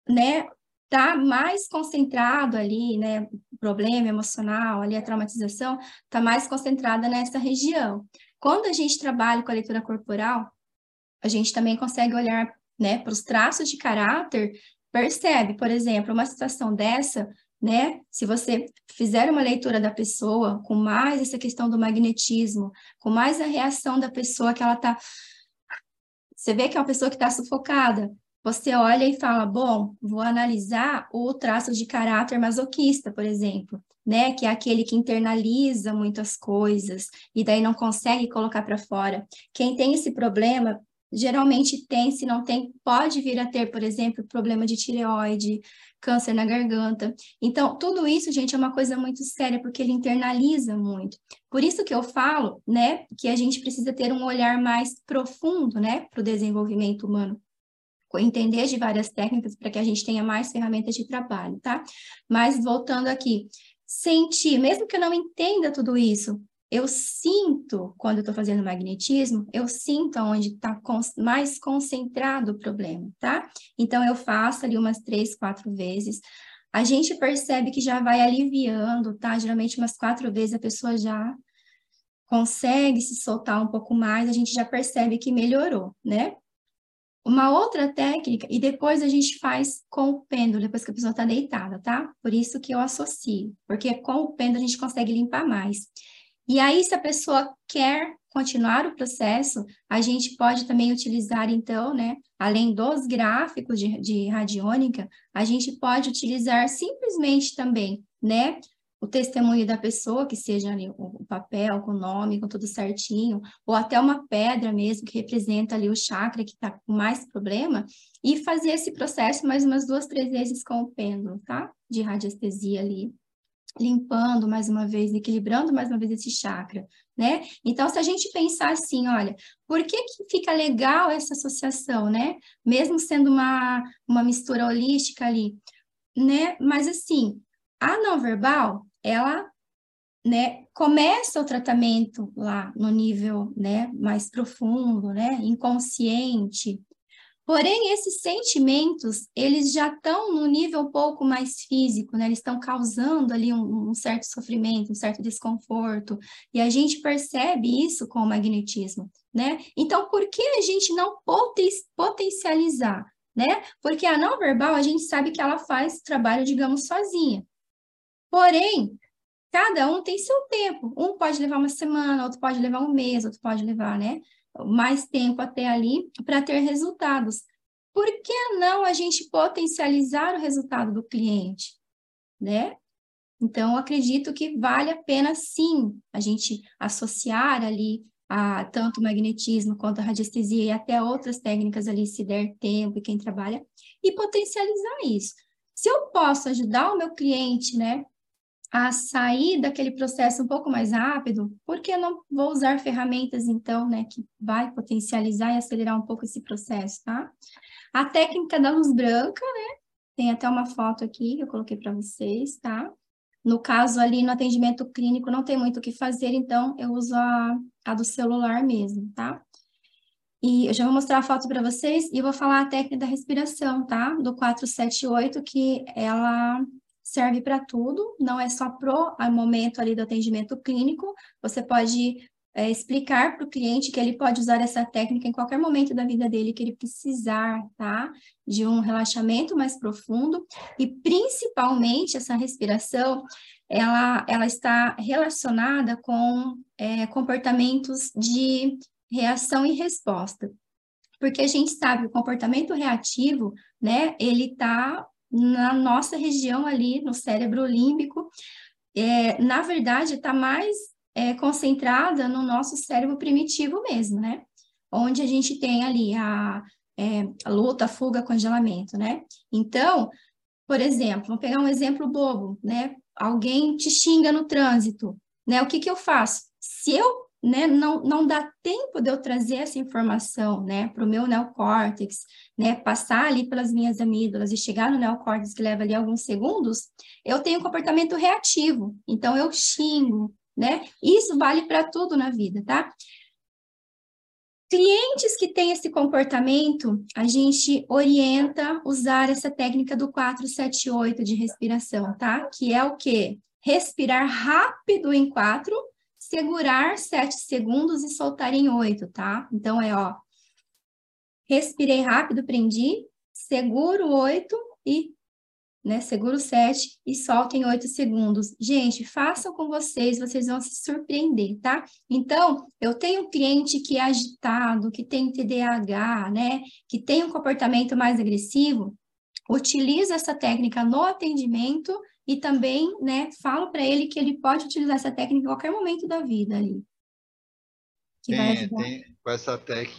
né? Tá mais concentrado ali, né? Problema emocional, ali a traumatização, tá mais concentrada nessa região. Quando a gente trabalha com a leitura corporal, a gente também consegue olhar né, para os traços de caráter, percebe, por exemplo, uma situação dessa, né, se você fizer uma leitura da pessoa com mais essa questão do magnetismo, com mais a reação da pessoa que ela está você vê que é uma pessoa que está sufocada. você olha e fala, bom, vou analisar o traço de caráter masoquista, por exemplo, né, que é aquele que internaliza muitas coisas e daí não consegue colocar para fora. Quem tem esse problema geralmente tem, se não tem, pode vir a ter, por exemplo, problema de tireoide, câncer na garganta. Então, tudo isso, gente, é uma coisa muito séria, porque ele internaliza muito. Por isso que eu falo, né, que a gente precisa ter um olhar mais profundo, né, para o desenvolvimento humano entender de várias técnicas para que a gente tenha mais ferramentas de trabalho, tá? Mas voltando aqui, sentir, mesmo que eu não entenda tudo isso, eu sinto, quando eu estou fazendo magnetismo, eu sinto onde está mais concentrado o problema, tá? Então, eu faço ali umas três, quatro vezes. A gente percebe que já vai aliviando, tá? Geralmente, umas quatro vezes a pessoa já consegue se soltar um pouco mais, a gente já percebe que melhorou, né? Uma outra técnica, e depois a gente faz com o pêndulo, depois que a pessoa está deitada, tá? Por isso que eu associo, porque com o pêndulo a gente consegue limpar mais. E aí, se a pessoa quer continuar o processo, a gente pode também utilizar, então, né, além dos gráficos de, de radiônica, a gente pode utilizar simplesmente também, né, o testemunho da pessoa, que seja ali o papel com o nome, com tudo certinho, ou até uma pedra mesmo, que representa ali o chakra que está com mais problema, e fazer esse processo mais umas duas, três vezes com o pêndulo, tá? De radiestesia ali, limpando mais uma vez, equilibrando mais uma vez esse chakra, né? Então, se a gente pensar assim, olha, por que que fica legal essa associação, né? Mesmo sendo uma, uma mistura holística ali, né? Mas assim, a não verbal, ela né, começa o tratamento lá no nível né, mais profundo, né, inconsciente. Porém, esses sentimentos, eles já estão no nível um pouco mais físico, né? Eles estão causando ali um, um, certo sofrimento, um certo desconforto, e a gente percebe isso com o magnetismo, né? Então, por que a gente não poten potencializar, né? Porque a não verbal, a gente sabe que ela faz trabalho, digamos, sozinha. Porém, cada um tem seu tempo. Um pode levar uma semana, outro pode levar um mês, outro pode levar, né? Mais tempo até ali para ter resultados. Por que não a gente potencializar o resultado do cliente, né? Então, acredito que vale a pena sim a gente associar ali a tanto magnetismo quanto a radiestesia e até outras técnicas ali, se der tempo e quem trabalha, e potencializar isso. Se eu posso ajudar o meu cliente, né, a sair daquele processo um pouco mais rápido, por que não vou usar ferramentas, então, né, que vai potencializar e acelerar um pouco esse processo, tá? A técnica da luz branca, né, tem até uma foto aqui que eu coloquei para vocês, tá? No caso ali, no atendimento clínico, não tem muito o que fazer, então eu uso a, a do celular mesmo, tá? E eu já vou mostrar a foto para vocês e eu vou falar a técnica da respiração, tá? Do 478, que ela serve para tudo, não é só pro momento ali do atendimento clínico, você pode é, explicar para o cliente que ele pode usar essa técnica em qualquer momento da vida dele que ele precisar, tá? De um relaxamento mais profundo e principalmente essa respiração, ela, ela está relacionada com é, comportamentos de reação e resposta. Porque a gente sabe o comportamento reativo, né, ele está na nossa região ali, no cérebro límbico, é, na verdade, está mais é, concentrada no nosso cérebro primitivo mesmo, né? Onde a gente tem ali a, é, a luta, a fuga, congelamento, né? Então, por exemplo, vou pegar um exemplo bobo, né? Alguém te xinga no trânsito, né? O que que eu faço? Se eu né, não, não dá tempo de eu trazer essa informação, né, para o meu neocórtex, né, passar ali pelas minhas amígdalas e chegar no neocórtex, que leva ali alguns segundos, eu tenho um comportamento reativo, então eu xingo, né, isso vale para tudo na vida, tá? Clientes que têm esse comportamento, a gente orienta usar essa técnica do 478 de respiração, tá? Que é o quê? Respirar rápido em quatro segurar sete segundos e soltar em oito, tá? Então é, ó, respirei rápido, prendi, seguro oito e né? Segura o 7 e solta em 8 segundos. Gente, façam com vocês, vocês vão se surpreender, tá? Então, eu tenho um cliente que é agitado, que tem TDAH, né? Que tem um comportamento mais agressivo, utiliza essa técnica no atendimento e também, né, falo para ele que ele pode utilizar essa técnica em qualquer momento da vida ali. Que tem, tem, com essa, tec,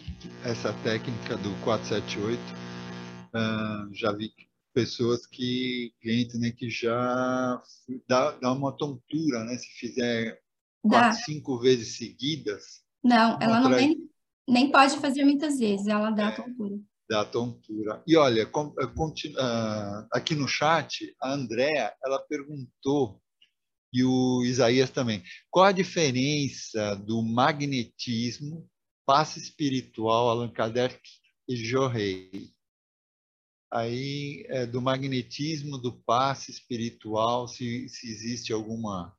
essa técnica do 478, uh, já vi pessoas que, clientes, né, que já dá, dá uma tontura, né, se fizer quatro, cinco vezes seguidas. Não, ela não nem, nem pode fazer muitas vezes, ela dá é. tontura da tontura. E olha, eh, ah, aqui no chat, a Andrea, ela perguntou, e o Isaías também, qual a diferença do magnetismo, passe espiritual, Allan Kardec e Jorrei? Aí, é, do magnetismo, do passe espiritual, se, se existe alguma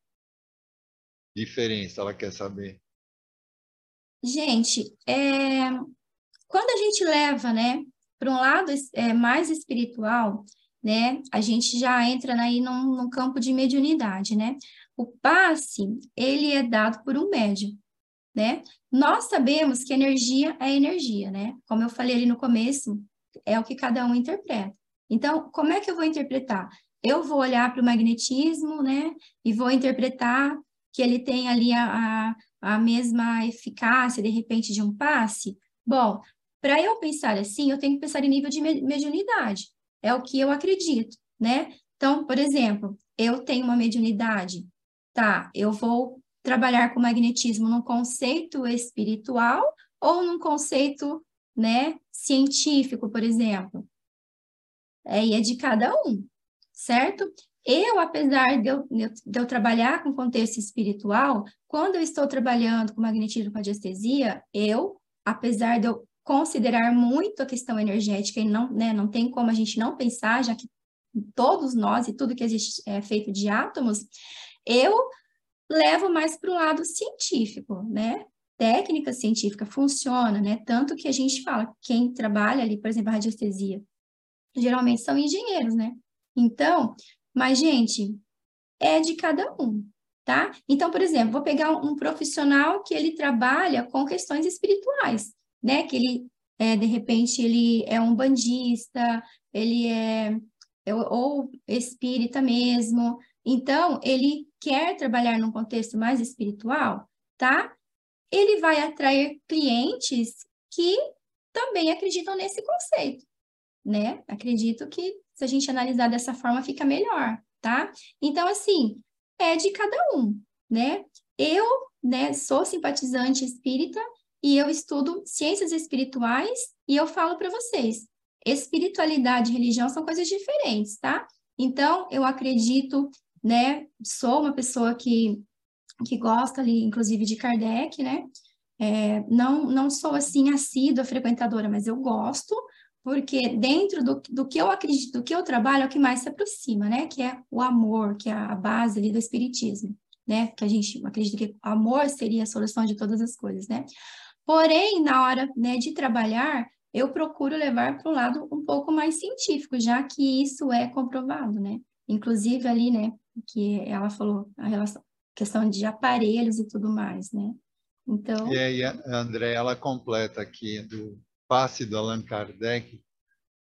diferença, ela quer saber. Gente, é, quando a gente leva, né, para um lado é, mais espiritual, né, a gente já entra aí num, num campo de mediunidade, né? O passe, ele é dado por um médium, né? Nós sabemos que energia é energia, né? Como eu falei ali no começo, é o que cada um interpreta. Então, como é que eu vou interpretar? Eu vou olhar para o magnetismo, né? E vou interpretar que ele tem ali a, a, a mesma eficácia, de repente, de um passe. Bom, para eu pensar assim, eu tenho que pensar em nível de mediunidade. É o que eu acredito, né? Então, por exemplo, eu tenho uma mediunidade, tá? Eu vou trabalhar com magnetismo num conceito espiritual ou num conceito, né, científico, por exemplo. É, e é de cada um, certo? Eu, apesar de eu, de eu trabalhar com contexto espiritual, quando eu estou trabalhando com magnetismo com radiestesia, eu, apesar de eu considerar muito a questão energética e não, né, não tem como a gente não pensar, já que todos nós e tudo que existe é feito de átomos, eu levo mais para o lado científico, né? Técnica científica funciona, né? Tanto que a gente fala, quem trabalha ali, por exemplo, a radiestesia, geralmente são engenheiros, né? Então, mas, gente, é de cada um, tá? Então, por exemplo, vou pegar um profissional que ele trabalha com questões espirituais né? Que ele, é, de repente, ele é um bandista, ele é, é ou espírita mesmo. Então, ele quer trabalhar num contexto mais espiritual, tá? Ele vai atrair clientes que também acreditam nesse conceito, né? Acredito que se a gente analisar dessa forma fica melhor, tá? Então, assim, é de cada um, né? Eu, né, sou simpatizante espírita e eu estudo ciências espirituais e eu falo para vocês, espiritualidade e religião são coisas diferentes, tá? Então, eu acredito, né, sou uma pessoa que, que gosta ali, inclusive, de Kardec, né? É, não, não sou, assim, assídua frequentadora, mas eu gosto, porque dentro do, do que eu acredito, do que eu trabalho, é o que mais se aproxima, né? Que é o amor, que é a base ali do espiritismo, né? Que a gente acredita que amor seria a solução de todas as coisas, né? Porém, na hora né, de trabalhar, eu procuro levar para um lado um pouco mais científico, já que isso é comprovado, né? Inclusive ali, né, que ela falou a relação, questão de aparelhos e tudo mais, né? Então. E aí, André, ela completa aqui do passe do Allan Kardec,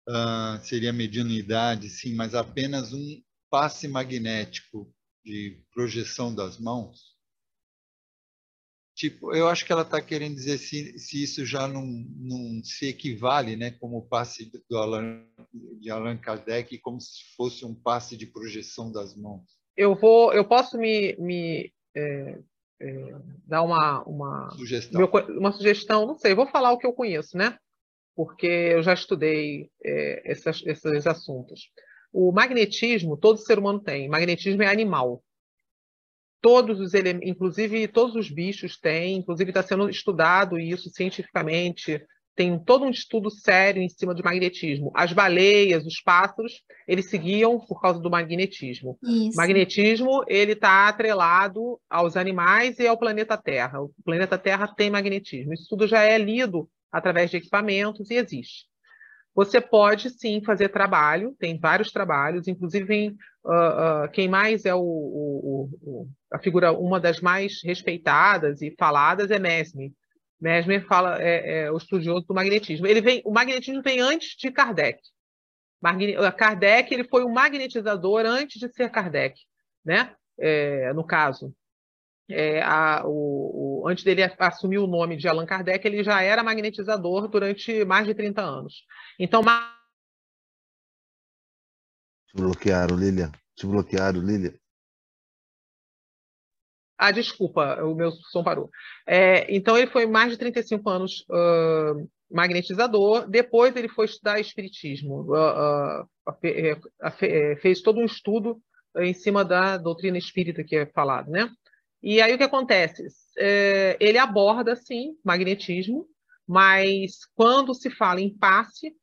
uh, seria mediunidade, sim, mas apenas um passe magnético de projeção das mãos Tipo, eu acho que ela está querendo dizer se, se isso já não, não se equivale, né, como o passe do Allan, de Allan Kardec, como se fosse um passe de projeção das mãos. Eu vou, eu posso me, me é, é, dar uma, uma sugestão. Meu, uma sugestão, não sei, vou falar o que eu conheço, né? Porque eu já estudei é, essas, esses assuntos. O magnetismo, todo ser humano tem. Magnetismo é animal todos os elementos, inclusive todos os bichos têm, inclusive está sendo estudado isso cientificamente, tem todo um estudo sério em cima de magnetismo. As baleias, os pássaros, eles seguiam por causa do magnetismo. Isso. Magnetismo, ele está atrelado aos animais e ao planeta Terra. O planeta Terra tem magnetismo. Isso tudo já é lido através de equipamentos e existe. Você pode sim fazer trabalho, tem vários trabalhos, inclusive uh, uh, quem mais é o, o, o, a figura, uma das mais respeitadas e faladas é Mesmer. Mesmer fala, é, é, o estudioso do magnetismo. Ele vem, o magnetismo vem antes de Kardec. Kardec ele foi um magnetizador antes de ser Kardec, né? É, no caso, é, a, o, o, antes dele assumir o nome de Allan Kardec, ele já era magnetizador durante mais de 30 anos. Então, te bloquearam, Lilian. Te bloquearam, Lilian. Ah, desculpa, o meu som parou. É, então, ele foi mais de 35 anos uh, magnetizador. Depois, ele foi estudar Espiritismo. Uh, uh, fez todo um estudo em cima da doutrina espírita que é falado, né? E aí o que acontece? É, ele aborda, sim, magnetismo, mas quando se fala em passe,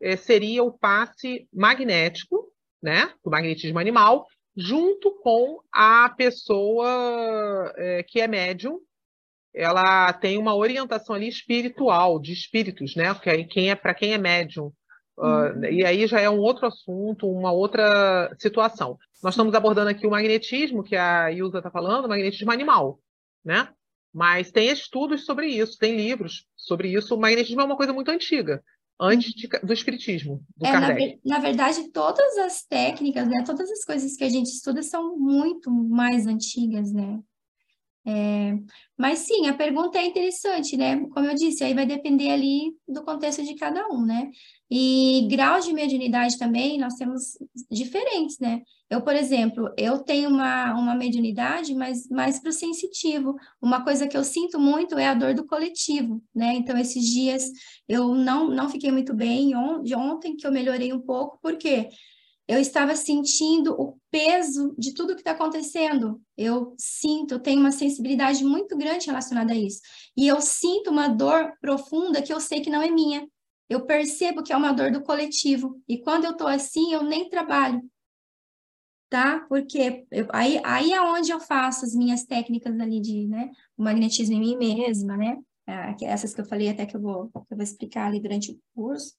é, seria o passe magnético, né, do magnetismo animal, junto com a pessoa é, que é médium. Ela tem uma orientação ali espiritual, de espíritos, né? Quem é para quem é médium Uh, e aí já é um outro assunto, uma outra situação. Nós estamos abordando aqui o magnetismo, que a Ilza está falando, o magnetismo animal, né? Mas tem estudos sobre isso, tem livros sobre isso. O magnetismo é uma coisa muito antiga, antes de, do espiritismo, do é, Kardec. Na, na, verdade, todas as técnicas, né, todas as coisas que a gente estuda são muito mais antigas, né? É, mas sim, a pergunta é interessante, né? Como eu disse, aí vai depender ali do contexto de cada um, né? E graus de mediunidade também nós temos diferentes, né? Eu, por exemplo, eu tenho uma, uma mediunidade, mas mais para o sensitivo. Uma coisa que eu sinto muito é a dor do coletivo, né? Então, esses dias eu não, não fiquei muito bem, de ontem que eu melhorei um pouco, por quê? Eu estava sentindo o peso de tudo que está acontecendo. Eu sinto, eu tenho uma sensibilidade muito grande relacionada a isso. E eu sinto uma dor profunda que eu sei que não é minha. Eu percebo que é uma dor do coletivo. E quando eu estou assim, eu nem trabalho. Tá? Porque eu, aí, aí é onde eu faço as minhas técnicas ali de, né? O magnetismo em mim mesma, né? É, essas que eu falei até que eu vou, que eu vou explicar ali durante o curso.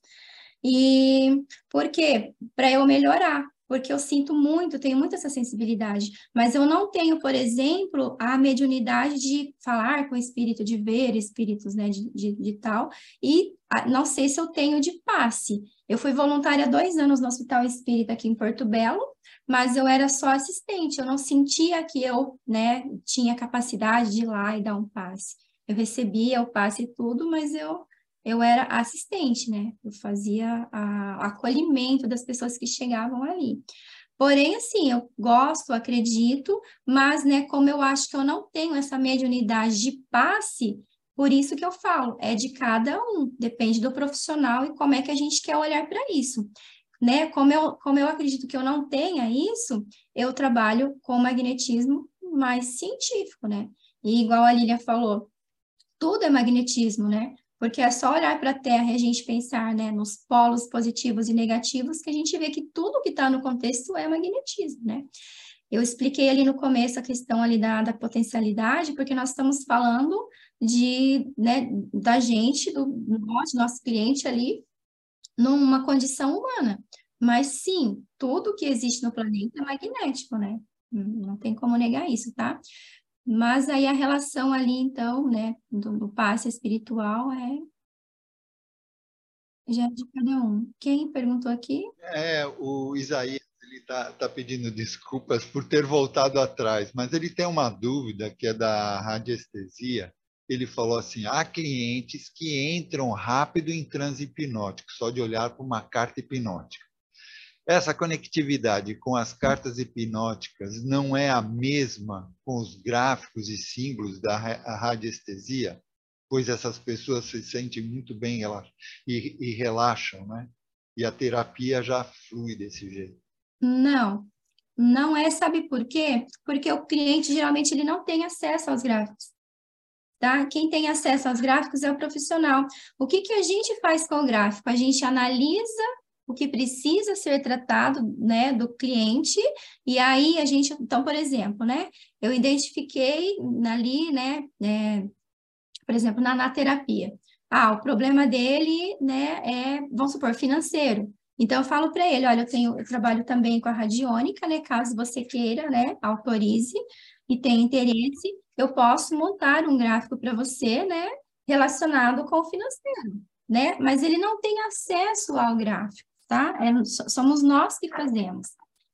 E por quê? Para eu melhorar, porque eu sinto muito, tenho muita essa sensibilidade, mas eu não tenho, por exemplo, a mediunidade de falar com espírito, de ver espíritos, né, de, de, de tal, e não sei se eu tenho de passe. Eu fui voluntária há dois anos no Hospital Espírita aqui em Porto Belo, mas eu era só assistente, eu não sentia que eu, né, tinha capacidade de ir lá e dar um passe. Eu recebia o passe e tudo, mas eu eu era assistente, né? Eu fazia o acolhimento das pessoas que chegavam ali. Porém, assim, eu gosto, acredito, mas, né, como eu acho que eu não tenho essa mediunidade de passe, por isso que eu falo, é de cada um, depende do profissional e como é que a gente quer olhar para isso. Né? Como eu, como eu acredito que eu não tenha isso, eu trabalho com magnetismo mais científico, né? E igual a Lília falou, tudo é magnetismo, né? Porque é só olhar para a Terra e a gente pensar né, nos polos positivos e negativos que a gente vê que tudo que está no contexto é magnetismo, né? Eu expliquei ali no começo a questão ali da, da potencialidade, porque nós estamos falando de, né, da gente, do nosso, nosso cliente ali, numa condição humana. Mas sim, tudo que existe no planeta é magnético, né? Não tem como negar isso, tá? Mas aí a relação ali, então, né, do, do passe espiritual é já é de cada um. Quem perguntou aqui? É, o Isaías, ele está tá pedindo desculpas por ter voltado atrás, mas ele tem uma dúvida que é da radiestesia. Ele falou assim: há clientes que entram rápido em transe hipnótico, só de olhar para uma carta hipnótica. Essa conectividade com as cartas hipnóticas não é a mesma com os gráficos e símbolos da radiestesia, pois essas pessoas se sentem muito bem e, e relaxam, né? E a terapia já flui desse jeito. Não, não é, sabe por quê? Porque o cliente geralmente ele não tem acesso aos gráficos. Tá? Quem tem acesso aos gráficos é o profissional. O que, que a gente faz com o gráfico? A gente analisa o que precisa ser tratado, né, do cliente, e aí a gente, então, por exemplo, né, eu identifiquei ali, né, é, por exemplo, na, na terapia, Ah, o problema dele, né, é, vamos supor, financeiro. Então, eu falo para ele, olha, eu tenho, eu trabalho também com a radiônica, né, caso você queira, né, autorize e tenha interesse, eu posso montar um gráfico para você, né, relacionado com o financeiro, né, mas ele não tem acesso ao gráfico, tá? É, somos nós que fazemos.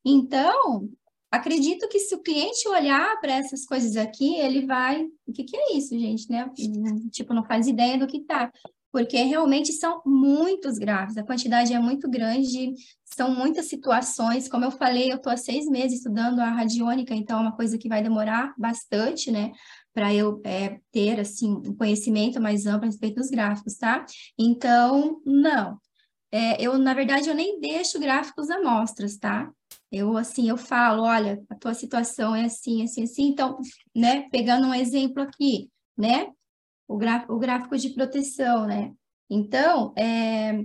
Então, acredito que se o cliente olhar para essas coisas aqui, ele vai, o que, que é isso, gente, né? Tipo, não faz ideia do que tá porque realmente são muitos gráficos, a quantidade é muito grande, são muitas situações. Como eu falei, eu estou há seis meses estudando a radiônica, então é uma coisa que vai demorar bastante, né? Para eu é, ter, assim, um conhecimento mais amplo a respeito dos gráficos, tá? Então, não. É, eu, na verdade, eu nem deixo gráficos amostras, tá? Eu, assim, eu falo, olha, a tua situação é assim, assim, assim. Então, né, pegando um exemplo aqui, né? o, o gráfico de proteção, né? Então, é,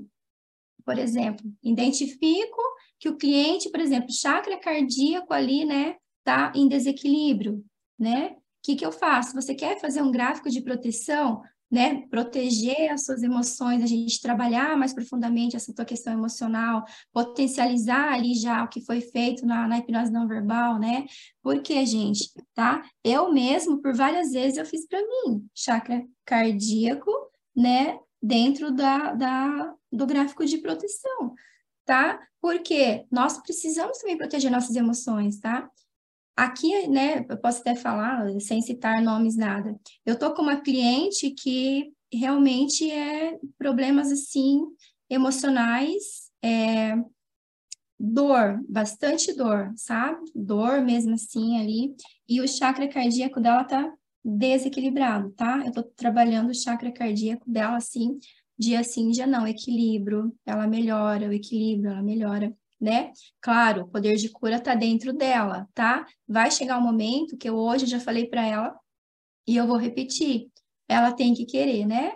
por exemplo, identifico que o cliente, por exemplo, chakra cardíaco ali, né, tá em desequilíbrio, né? O que, que eu faço? Você quer fazer um gráfico de proteção? Né, proteger as suas emoções, a gente trabalhar mais profundamente essa tua questão emocional, potencializar ali já o que foi feito na, na hipnose não verbal, né? Porque, gente, tá? Eu mesmo, por várias vezes, eu fiz para mim chakra cardíaco, né, dentro da, da, do gráfico de proteção, tá? Porque nós precisamos também proteger nossas emoções, tá? Aqui, né, eu posso até falar, sem citar nomes, nada. Eu tô com uma cliente que realmente é problemas, assim, emocionais, é, dor, bastante dor, sabe? Dor mesmo assim ali. E o chakra cardíaco dela tá desequilibrado, tá? Eu tô trabalhando o chakra cardíaco dela assim, dia sim, dia não, equilíbrio, ela melhora, o equilíbrio, ela melhora né? Claro, o poder de cura está dentro dela, tá? Vai chegar um momento que eu hoje já falei para ela e eu vou repetir. Ela tem que querer, né?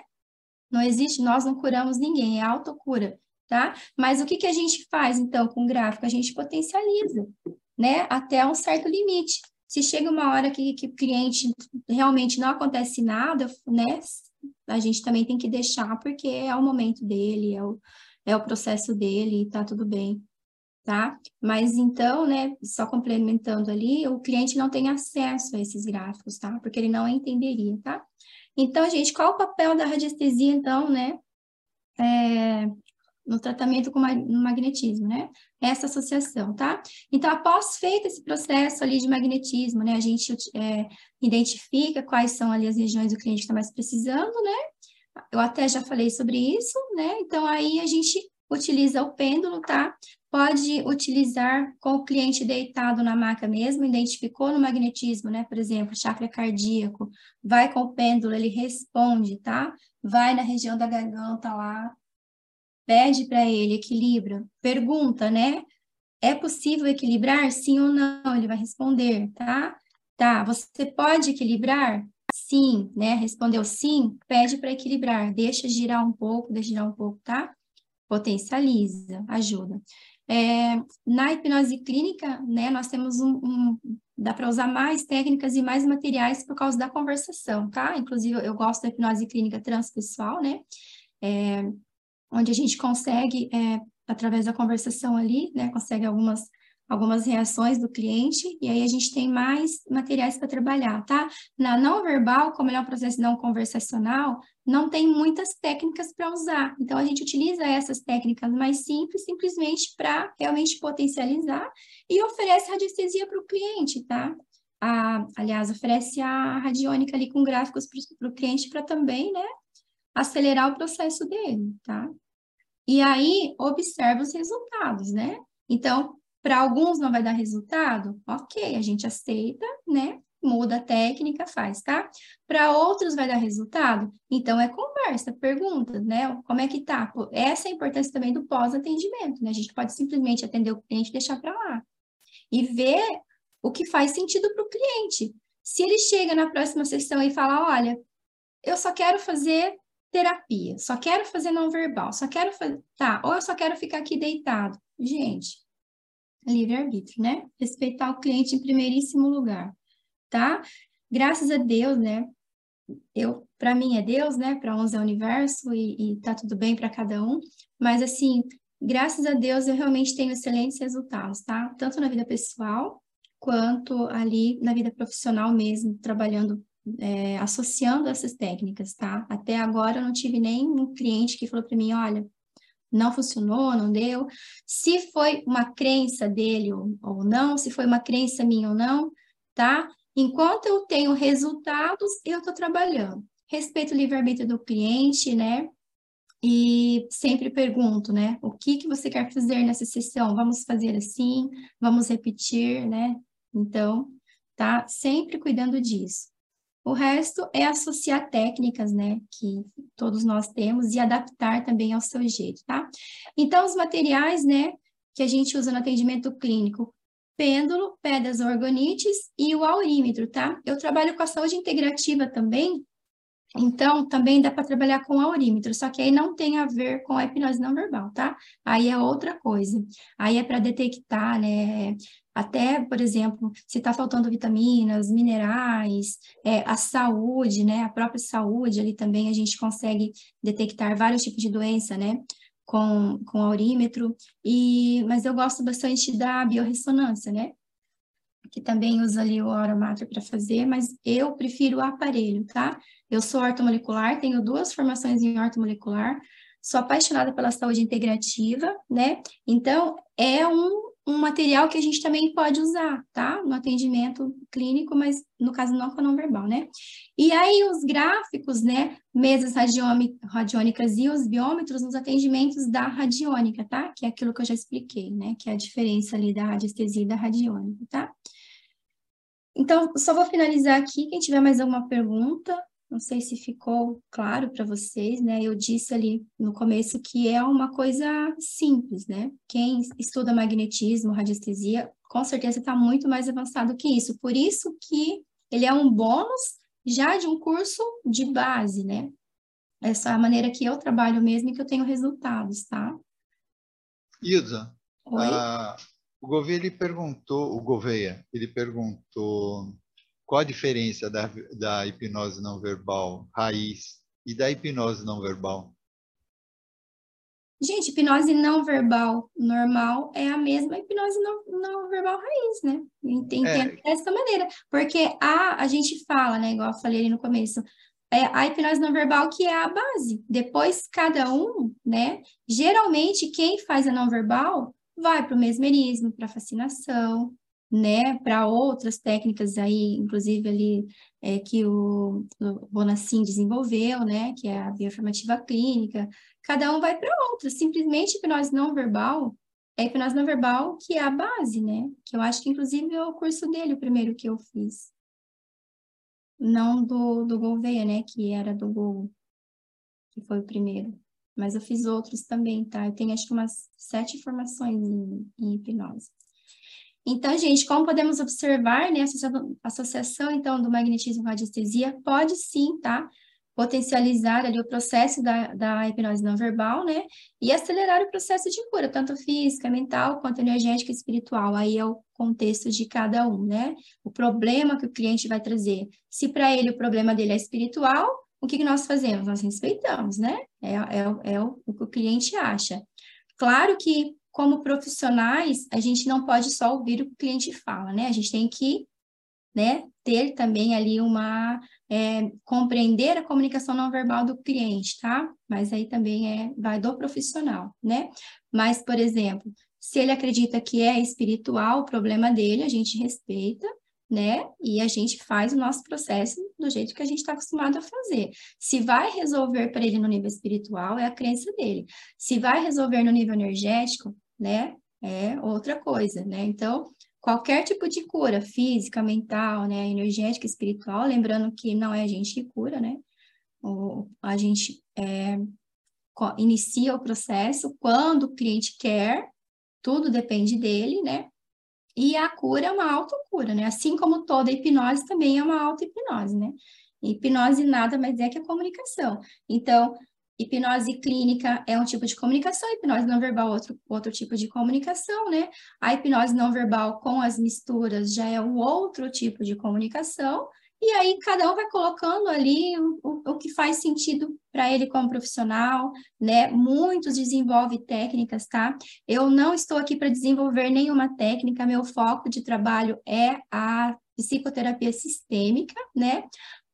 Não existe, nós não curamos ninguém, é autocura, tá? Mas o que, que a gente faz, então, com o gráfico? A gente potencializa, né? Até um certo limite. Se chega uma hora que, que o cliente realmente não acontece nada, né? A gente também tem que deixar, porque é o momento dele, é o, é o processo dele tá tudo bem tá? Mas então, né, só complementando ali, o cliente não tem acesso a esses gráficos, tá? Porque ele não entenderia, tá? Então, gente, qual o papel da radiestesia, então, né, é, no tratamento com magnetismo, né? Essa associação, tá? Então, após feito esse processo ali de magnetismo, né, a gente é, identifica quais são ali as regiões do cliente que está mais precisando, né? Eu até já falei sobre isso, né? Então, aí a gente utiliza o pêndulo, tá? Pode utilizar com o cliente deitado na maca mesmo, identificou no magnetismo, né? Por exemplo, chakra cardíaco, vai com o pêndulo, ele responde, tá? Vai na região da garganta lá, pede para ele, equilibra, pergunta, né? É possível equilibrar? Sim ou não? Ele vai responder, tá? Tá, você pode equilibrar? Sim, né? Respondeu sim, pede para equilibrar, deixa girar um pouco, deixa girar um pouco, tá? Potencializa, ajuda. É, na hipnose clínica, né, nós temos um, um dá para usar mais técnicas e mais materiais por causa da conversação, tá? Inclusive, eu gosto da hipnose clínica transpessoal, né? É, onde a gente consegue, é, através da conversação ali, né, consegue algumas algumas reações do cliente, e aí a gente tem mais materiais para trabalhar, tá? Na não verbal, como é um processo não conversacional, não tem muitas técnicas para usar. Então, a gente utiliza essas técnicas mais simples, simplesmente para realmente potencializar e oferece radiestesia para o cliente, tá? A, aliás, oferece a radiônica ali com gráficos para o cliente para também, né, acelerar o processo dele, tá? E aí, observa os resultados, né? Então, para alguns não vai dar resultado? Ok, a gente aceita, né? Muda a técnica, faz, tá? Para outros vai dar resultado? Então é conversa, pergunta, né? Como é que tá? Essa é a importância também do pós-atendimento, né? A gente pode simplesmente atender o cliente e deixar para lá. E ver o que faz sentido para o cliente. Se ele chega na próxima sessão e fala, olha, eu só quero fazer terapia, só quero fazer não verbal, só quero fazer, tá, ou eu só quero ficar aqui deitado. Gente, livre-arbítrio, né? Respeitar o cliente em primeiríssimo lugar, tá? Graças a Deus, né? eu, para mim é Deus, né? Para uns é o universo e, e tá tudo bem para cada um. Mas assim, graças a Deus eu realmente tenho excelentes resultados, tá? Tanto na vida pessoal quanto ali na vida profissional mesmo, trabalhando, é, associando essas técnicas, tá? Até agora eu não tive nenhum cliente que falou para mim, olha, não funcionou, não deu. Se foi uma crença dele ou, ou não, se foi uma crença minha ou não, tá? Enquanto eu tenho resultados, eu estou trabalhando. Respeito o livre-arbítrio do cliente, né? E sempre pergunto, né? O que, que você quer fazer nessa sessão? Vamos fazer assim? Vamos repetir, né? Então, tá sempre cuidando disso. O resto é associar técnicas, né, que todos nós temos e adaptar também ao seu jeito, tá? Então, os materiais, né, que a gente usa no atendimento clínico, pêndulo, pedras orgonites e o aurímetro, tá? Eu trabalho com a saúde integrativa também, então também dá para trabalhar com aurímetro, só que aí não tem a ver com a hipnose não verbal, tá? Aí é outra coisa. Aí é para detectar, né, até, por exemplo, se está faltando vitaminas, minerais, é, a saúde, né? A própria saúde ali também a gente consegue detectar vários tipos de doença, né? Com, com aurímetro, e, mas eu gosto bastante da biorressonância, né? Que também usa ali o aromáter para fazer, mas eu prefiro o aparelho, tá? Eu sou ortomolecular, tenho duas formações em ortomolecular, sou apaixonada pela saúde integrativa, né? Então, é um um material que a gente também pode usar, tá? No atendimento clínico, mas no caso não com não verbal, né? E aí os gráficos, né? Mesas radiônicas e os biômetros nos atendimentos da radiônica, tá? Que é aquilo que eu já expliquei, né? Que é a diferença ali da radiestesia e da radiônica, tá? Então, só vou finalizar aqui. Quem tiver mais alguma pergunta, não sei se ficou claro para vocês, né? Eu disse ali no começo que é uma coisa simples, né? Quem estuda magnetismo, radiestesia, com certeza está muito mais avançado que isso. Por isso que ele é um bônus já de um curso de base, né? Essa é a maneira que eu trabalho mesmo e que eu tenho resultados, tá? Ilza, a, o Gouveia ele perguntou, o Gouveia, ele perguntou qual a diferença da, da hipnose não verbal raiz e da hipnose não verbal? Gente, hipnose não verbal normal é a mesma hipnose não, não verbal raiz, né? Entendo é. dessa maneira. Porque a, a gente fala, né? Igual eu falei ali no começo, é a hipnose não verbal que é a base. Depois, cada um, né? Geralmente, quem faz a não verbal vai para o mesmerismo, para a fascinação, né, para outras técnicas aí, inclusive ali é, que o, o desenvolveu, né, que é a bioinformativa clínica, cada um vai para outra, simplesmente hipnose não verbal, é hipnose não verbal que é a base, né, que eu acho que inclusive é o curso dele, o primeiro que eu fiz, não do, do Gouveia, né, que era do Gol, que foi o primeiro, mas eu fiz outros também, tá, eu tenho acho que umas sete formações em, em hipnose. Então, gente, como podemos observar, né, a associação, então, do magnetismo com a radiestesia pode sim, tá? Potencializar ali o processo da, da hipnose não verbal, né? E acelerar o processo de cura, tanto física, mental, quanto energética e espiritual. Aí é o contexto de cada um, né? O problema que o cliente vai trazer. Se para ele o problema dele é espiritual, o que, que nós fazemos? Nós respeitamos, né? É, é, é o, o que o cliente acha. Claro que como profissionais, a gente não pode só ouvir o que o cliente fala, né? A gente tem que né, ter também ali uma é, compreender a comunicação não verbal do cliente, tá? Mas aí também é vai do profissional, né? Mas, por exemplo, se ele acredita que é espiritual o problema dele, a gente respeita, né? E a gente faz o nosso processo do jeito que a gente está acostumado a fazer. Se vai resolver para ele no nível espiritual, é a crença dele. Se vai resolver no nível energético, né? É outra coisa, né? Então, qualquer tipo de cura física, mental, né, energética, espiritual, lembrando que não é a gente que cura, né? O, a gente é, inicia o processo quando o cliente quer, tudo depende dele, né? E a cura é uma autocura, né? Assim como toda hipnose também é uma auto-hipnose, né? Hipnose nada mais é que a comunicação. Então, Hipnose clínica é um tipo de comunicação, hipnose não verbal outro, outro tipo de comunicação, né? A hipnose não verbal com as misturas já é um outro tipo de comunicação, E aí cada um vai colocando ali o, o, o que faz sentido para ele como profissional, né? Muitos desenvolvem técnicas, tá? Eu não estou aqui para desenvolver nenhuma técnica, meu foco de trabalho é a psicoterapia sistêmica, né?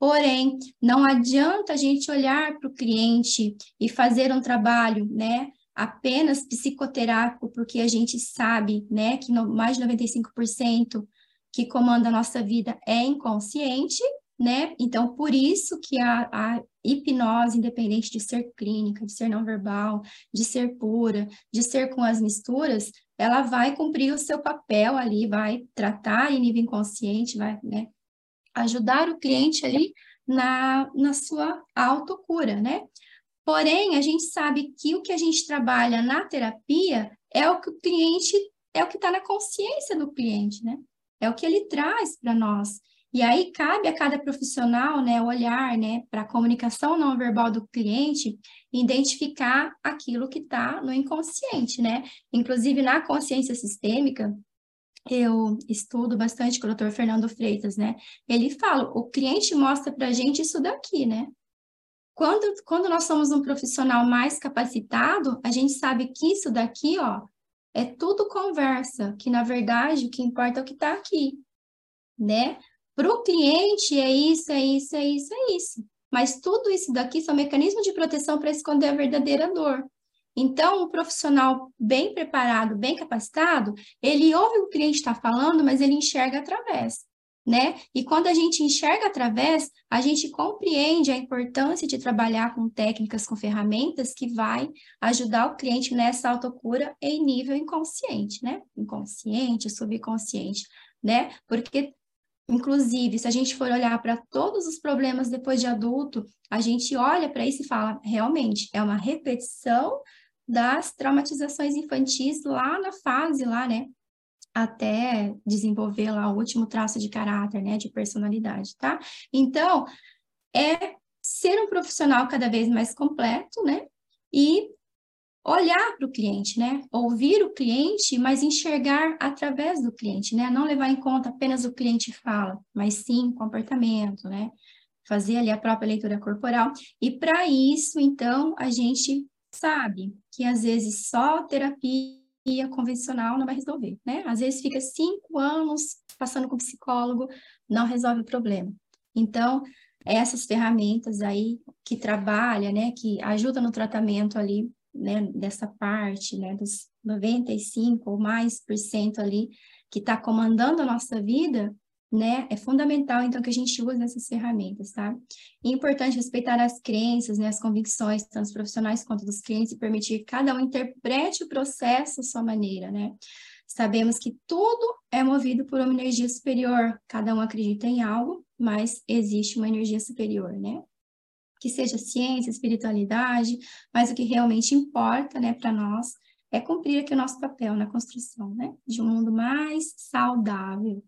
Porém, não adianta a gente olhar para o cliente e fazer um trabalho, né? Apenas psicoterápico, porque a gente sabe, né, que no, mais de 95% que comanda a nossa vida é inconsciente, né? Então, por isso que a, a, hipnose, independente de ser clínica, de ser não verbal, de ser pura, de ser com as misturas, ela vai cumprir o seu papel ali, vai tratar em nível inconsciente, vai, né? Ajudar o cliente ali na, na sua autocura, né? Porém, a gente sabe que o que a gente trabalha na terapia é o que o cliente, é o que está na consciência do cliente, né? é o que ele traz para nós. E aí cabe a cada profissional, né, olhar, né, para a comunicação não verbal do cliente, identificar aquilo que está no inconsciente, né? Inclusive na consciência sistêmica, eu estudo bastante com o Dr. Fernando Freitas, né? Ele fala, o cliente mostra para a gente isso daqui, né? Quando, quando nós somos um profissional mais capacitado, a gente sabe que isso daqui, ó, é tudo conversa, que na verdade o que importa é o que está aqui, né? Para o cliente é isso, é isso, é isso, é isso. Mas tudo isso daqui são mecanismos de proteção para esconder a verdadeira dor. Então, um profissional bem preparado, bem capacitado, ele ouve o cliente está falando, mas ele enxerga através né? E quando a gente enxerga através, a gente compreende a importância de trabalhar com técnicas, com ferramentas que vai ajudar o cliente nessa autocura em nível inconsciente, né? Inconsciente, subconsciente, né? Porque Inclusive, se a gente for olhar para todos os problemas depois de adulto, a gente olha para isso e fala, realmente, é uma repetição das traumatizações infantis lá na fase lá, né, até desenvolver lá o último traço de caráter, né, de personalidade, tá? Então, é ser um profissional cada vez mais completo, né? E olhar para o cliente, né? Ouvir o cliente, mas enxergar através do cliente, né? Não levar em conta apenas o cliente fala, mas sim comportamento, né? Fazer ali a própria leitura corporal. E para isso, então, a gente sabe que às vezes só terapia convencional não vai resolver, né? Às vezes fica cinco anos passando com psicólogo, não resolve o problema. Então, essas ferramentas aí que trabalha, né, que ajuda no tratamento ali, né, dessa parte, né, dos 95 ou mais por cento ali, que está comandando a nossa vida, né? É fundamental, então, que a gente use essas ferramentas, tá? É importante respeitar as crenças, né, as convicções, tanto dos profissionais quanto dos clientes, e permitir que cada um interprete o processo à sua maneira, né? Sabemos que tudo é movido por uma energia superior, cada um acredita em algo, mas existe uma energia superior, né? Que seja ciência, espiritualidade, mas o que realmente importa, né, para nós é cumprir aqui o nosso papel na construção, né, de um mundo mais saudável,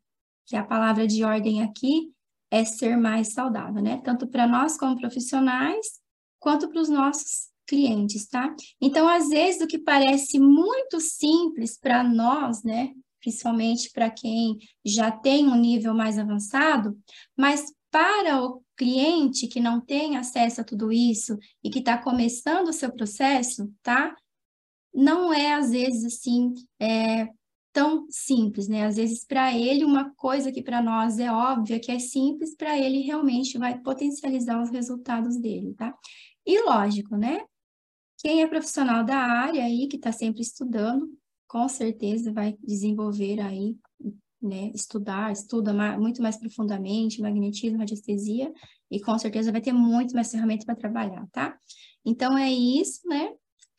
que a palavra de ordem aqui é ser mais saudável, né? Tanto para nós como profissionais, quanto para os nossos clientes, tá? Então, às vezes, o que parece muito simples para nós, né? Principalmente para quem já tem um nível mais avançado, mas para o cliente que não tem acesso a tudo isso e que está começando o seu processo, tá? Não é, às vezes, assim, é, tão simples, né? Às vezes, para ele, uma coisa que para nós é óbvia, que é simples, para ele realmente vai potencializar os resultados dele, tá? E lógico, né? Quem é profissional da área aí, que está sempre estudando, com certeza vai desenvolver aí, né? Estudar, estuda muito mais profundamente, magnetismo, radiestesia, e com certeza vai ter muito mais ferramentas para trabalhar, tá? Então, é isso, né?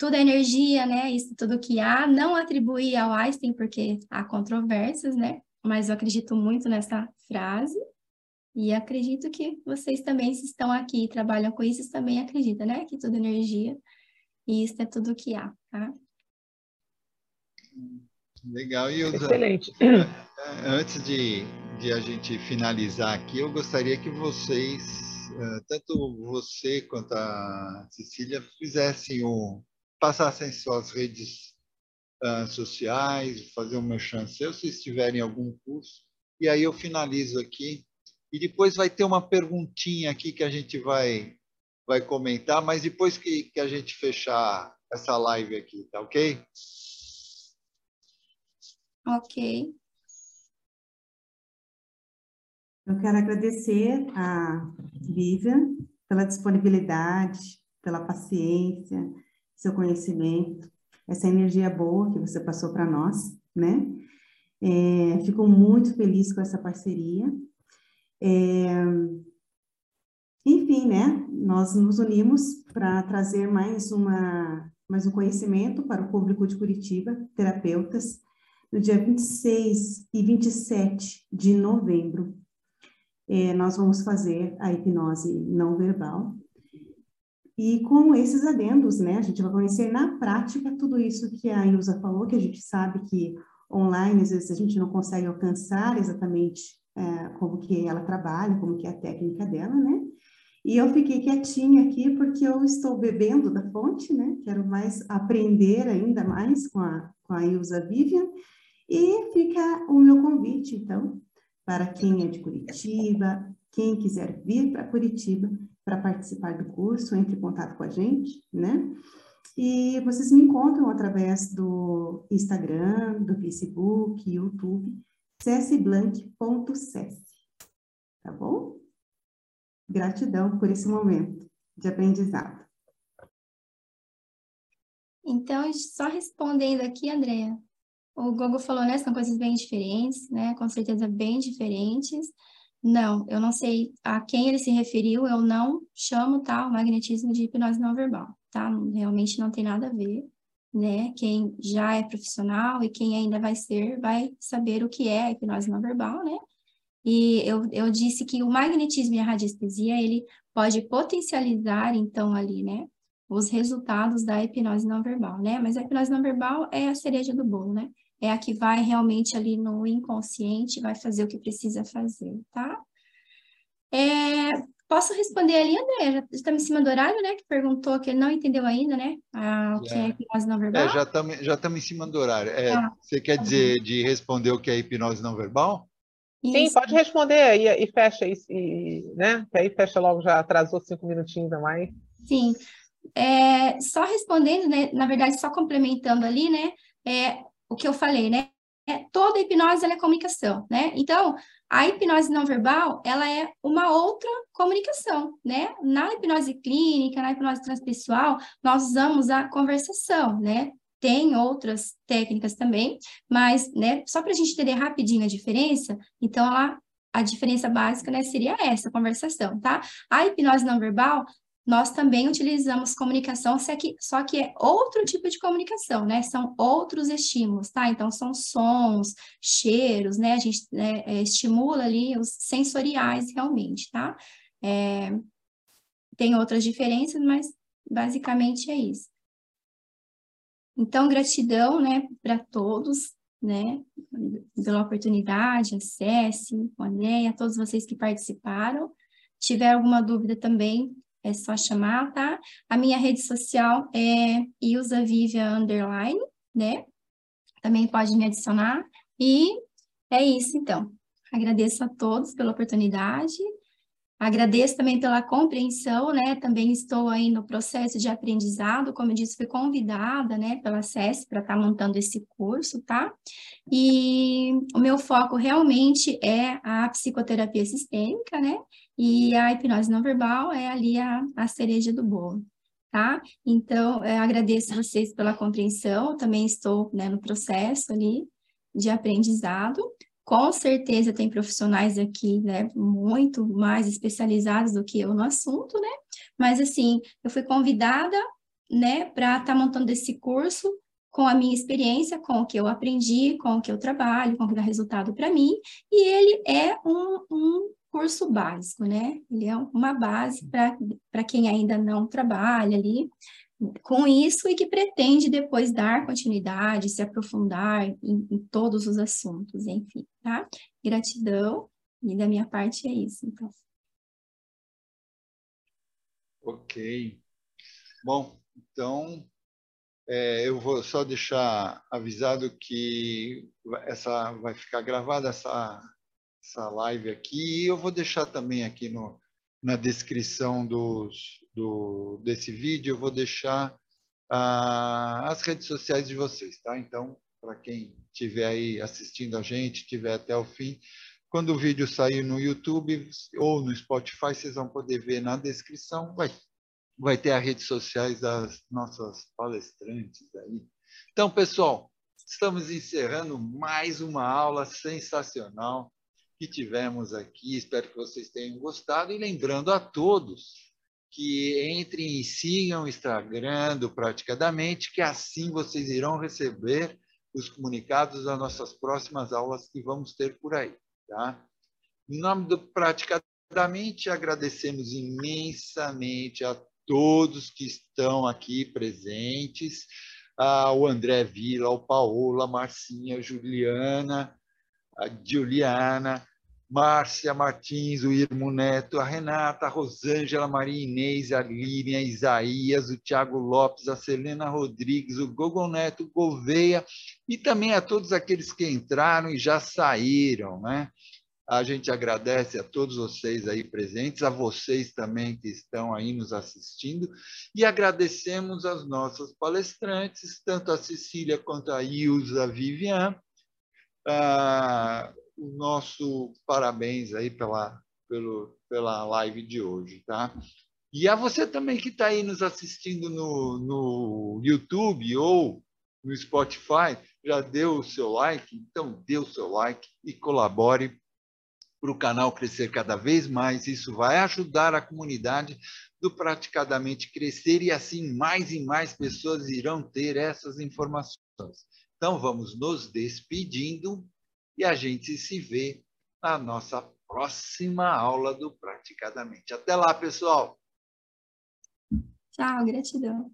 Tudo é energia, né? Isso tudo que há, não atribuir ao Einstein, porque há controvérsias, né? Mas eu acredito muito nessa frase. E acredito que vocês também, se estão aqui e trabalham com isso, também acreditam, né? Que tudo é energia. E isso é tudo que há, tá? Legal. E eu, Excelente. Antes de, de a gente finalizar aqui, eu gostaria que vocês, eh, tanto você quanto a Cecília, fizessem um, passassem suas redes uh, sociais, fazer um merchan seu, se estiverem em algum curso. E aí eu finalizo aqui e depois vai ter uma perguntinha aqui que a gente vai, vai comentar, mas depois que, que a gente fechar essa live aqui, tá ok? Ok. Eu quero agradecer a Vivian pela disponibilidade, pela paciência, seu conhecimento, essa energia boa que você passou para nós, né? É, fico muito feliz com essa parceria. É, enfim, né? Nós nos unimos para trazer mais uma mais um conhecimento para o público de Curitiba, terapeutas, no dia 26 e 27 de novembro. É, nós vamos fazer a hipnose não verbal. E com esses adendos, né, a gente vai conhecer na prática tudo isso que a Ilza falou, que a gente sabe que online, às vezes a gente não consegue alcançar exatamente é, como que ela trabalha, como que é a técnica dela, né? E eu fiquei quietinha aqui porque eu estou bebendo da fonte, né? Quero mais aprender ainda mais com a, com a Ilza Vivian. E fica o meu convite, então, para quem é de Curitiba, quem quiser vir para Curitiba para participar do curso, entre em contato com a gente, né? E vocês me encontram através do Instagram, do Facebook, YouTube, csblank.cess. Tá bom? Gratidão por esse momento de aprendizado. Então, só respondendo aqui, Andréa, o Gogo falou, né, são coisas bem diferentes, né, com certeza bem diferentes. Não, eu não sei a quem ele se referiu, eu não chamo, tá, o magnetismo de hipnose não verbal, tá? Realmente não tem nada a ver, né? Quem já é profissional e quem ainda vai ser, vai saber o que é a hipnose não verbal, né? E eu, eu disse que o magnetismo e a radiestesia, ele pode potencializar, então, ali, né? Os resultados da hipnose não verbal, né? Mas a hipnose não verbal é a cereja do bolo, né? É a que vai realmente ali no inconsciente, vai fazer o que precisa fazer, tá? É, posso responder ali, André? Já estamos em cima do horário, né? Que perguntou que ele não entendeu ainda, né? Ah, o que é, é hipnose não verbal. É, já estamos já em cima do horário. É, ah, você quer tá dizer de responder o que é hipnose não verbal? Sim, Isso. pode responder e, e fecha isso, e, né? Que aí fecha logo, já atrasou cinco minutinhos a mais. Sim. É, só respondendo, né? Na verdade, só complementando ali, né? É, o que eu falei, né? É, toda hipnose é comunicação, né? Então, a hipnose não verbal, ela é uma outra comunicação, né? Na hipnose clínica, na hipnose transpessoal, nós usamos a conversação, né? Tem outras técnicas também, mas, né, só para a gente entender rapidinho a diferença, então, ela, a diferença básica, né, seria essa, conversação, tá? A hipnose não verbal, nós também utilizamos comunicação, só que, só que é outro tipo de comunicação, né? São outros estímulos, tá? Então, são sons, cheiros, né? A gente né, é, estimula ali os sensoriais realmente, tá? É, tem outras diferenças, mas basicamente é isso. Então, gratidão, né, para todos, né, pela oportunidade, acesse, a todos vocês que participaram. Se tiver alguma dúvida também, é só chamar, tá? A minha rede social é Ilza Underline, né? Também pode me adicionar. E é isso, então. Agradeço a todos pela oportunidade Agradeço também pela compreensão, né? Também estou aí no processo de aprendizado, como eu disse, fui convidada, né, pela SES para estar tá montando esse curso, tá? E o meu foco realmente é a psicoterapia sistêmica, né? E a hipnose não verbal é ali a, a cereja do bolo. Tá? Então, eu agradeço vocês pela compreensão, também estou né, no processo ali de aprendizado. Com certeza tem profissionais aqui, né, muito mais especializados do que eu no assunto, né? Mas assim, eu fui convidada, né, para estar tá montando esse curso com a minha experiência, com o que eu aprendi, com o que eu trabalho, com o que dá resultado para mim, e ele é um, um curso básico, né? Ele é uma base para quem ainda não trabalha ali, com isso e que pretende depois dar continuidade, se aprofundar em, em, todos os assuntos, enfim, tá? Gratidão, e da minha parte é isso, então. Ok. Bom, então, é, eu vou só deixar avisado que essa vai ficar gravada essa, essa live aqui. E eu vou deixar também aqui no, na descrição dos, do, desse vídeo, eu vou deixar ah, as redes sociais de vocês, tá? Então, para quem estiver aí assistindo a gente, estiver até o fim, quando o vídeo sair no YouTube ou no Spotify, vocês vão poder ver na descrição, vai, vai ter as redes sociais das nossas palestrantes aí. Então, pessoal, estamos encerrando mais uma aula sensacional que tivemos aqui. Espero que vocês tenham gostado. E lembrando a todos que entrem e sigam o Instagram do Praticadamente, que assim vocês irão receber os comunicados das nossas próximas aulas que vamos ter por aí. Tá? Em nome do Praticadamente, agradecemos imensamente a todos que estão aqui presentes, ao André Vila, ao Paola, a Marcinha, a Juliana, a Juliana, Márcia Martins, o Irmo Neto, a Renata, a Rosângela, a Maria Inês, a Lívia, a Isaías, o Tiago Lopes, a Selena Rodrigues, o Gogo Neto, o Gouveia, e também a todos aqueles que entraram e já saíram, né? A gente agradece a todos vocês aí presentes, a vocês também que estão aí nos assistindo, e agradecemos aos nossos palestrantes, tanto a Cecília quanto a Ilza Vivian, ah, o nosso parabéns aí pela, pelo, pela live de hoje, tá? E a você também que está aí nos assistindo no, no YouTube ou no Spotify, já deu o seu like? Então, dê o seu like e colabore para o canal crescer cada vez mais. Isso vai ajudar a comunidade do Praticadamente crescer e assim mais e mais pessoas irão ter essas informações. Então, vamos nos despedindo e a gente se vê na nossa próxima aula do Praticadamente. Até lá, pessoal! Tchau, gratidão.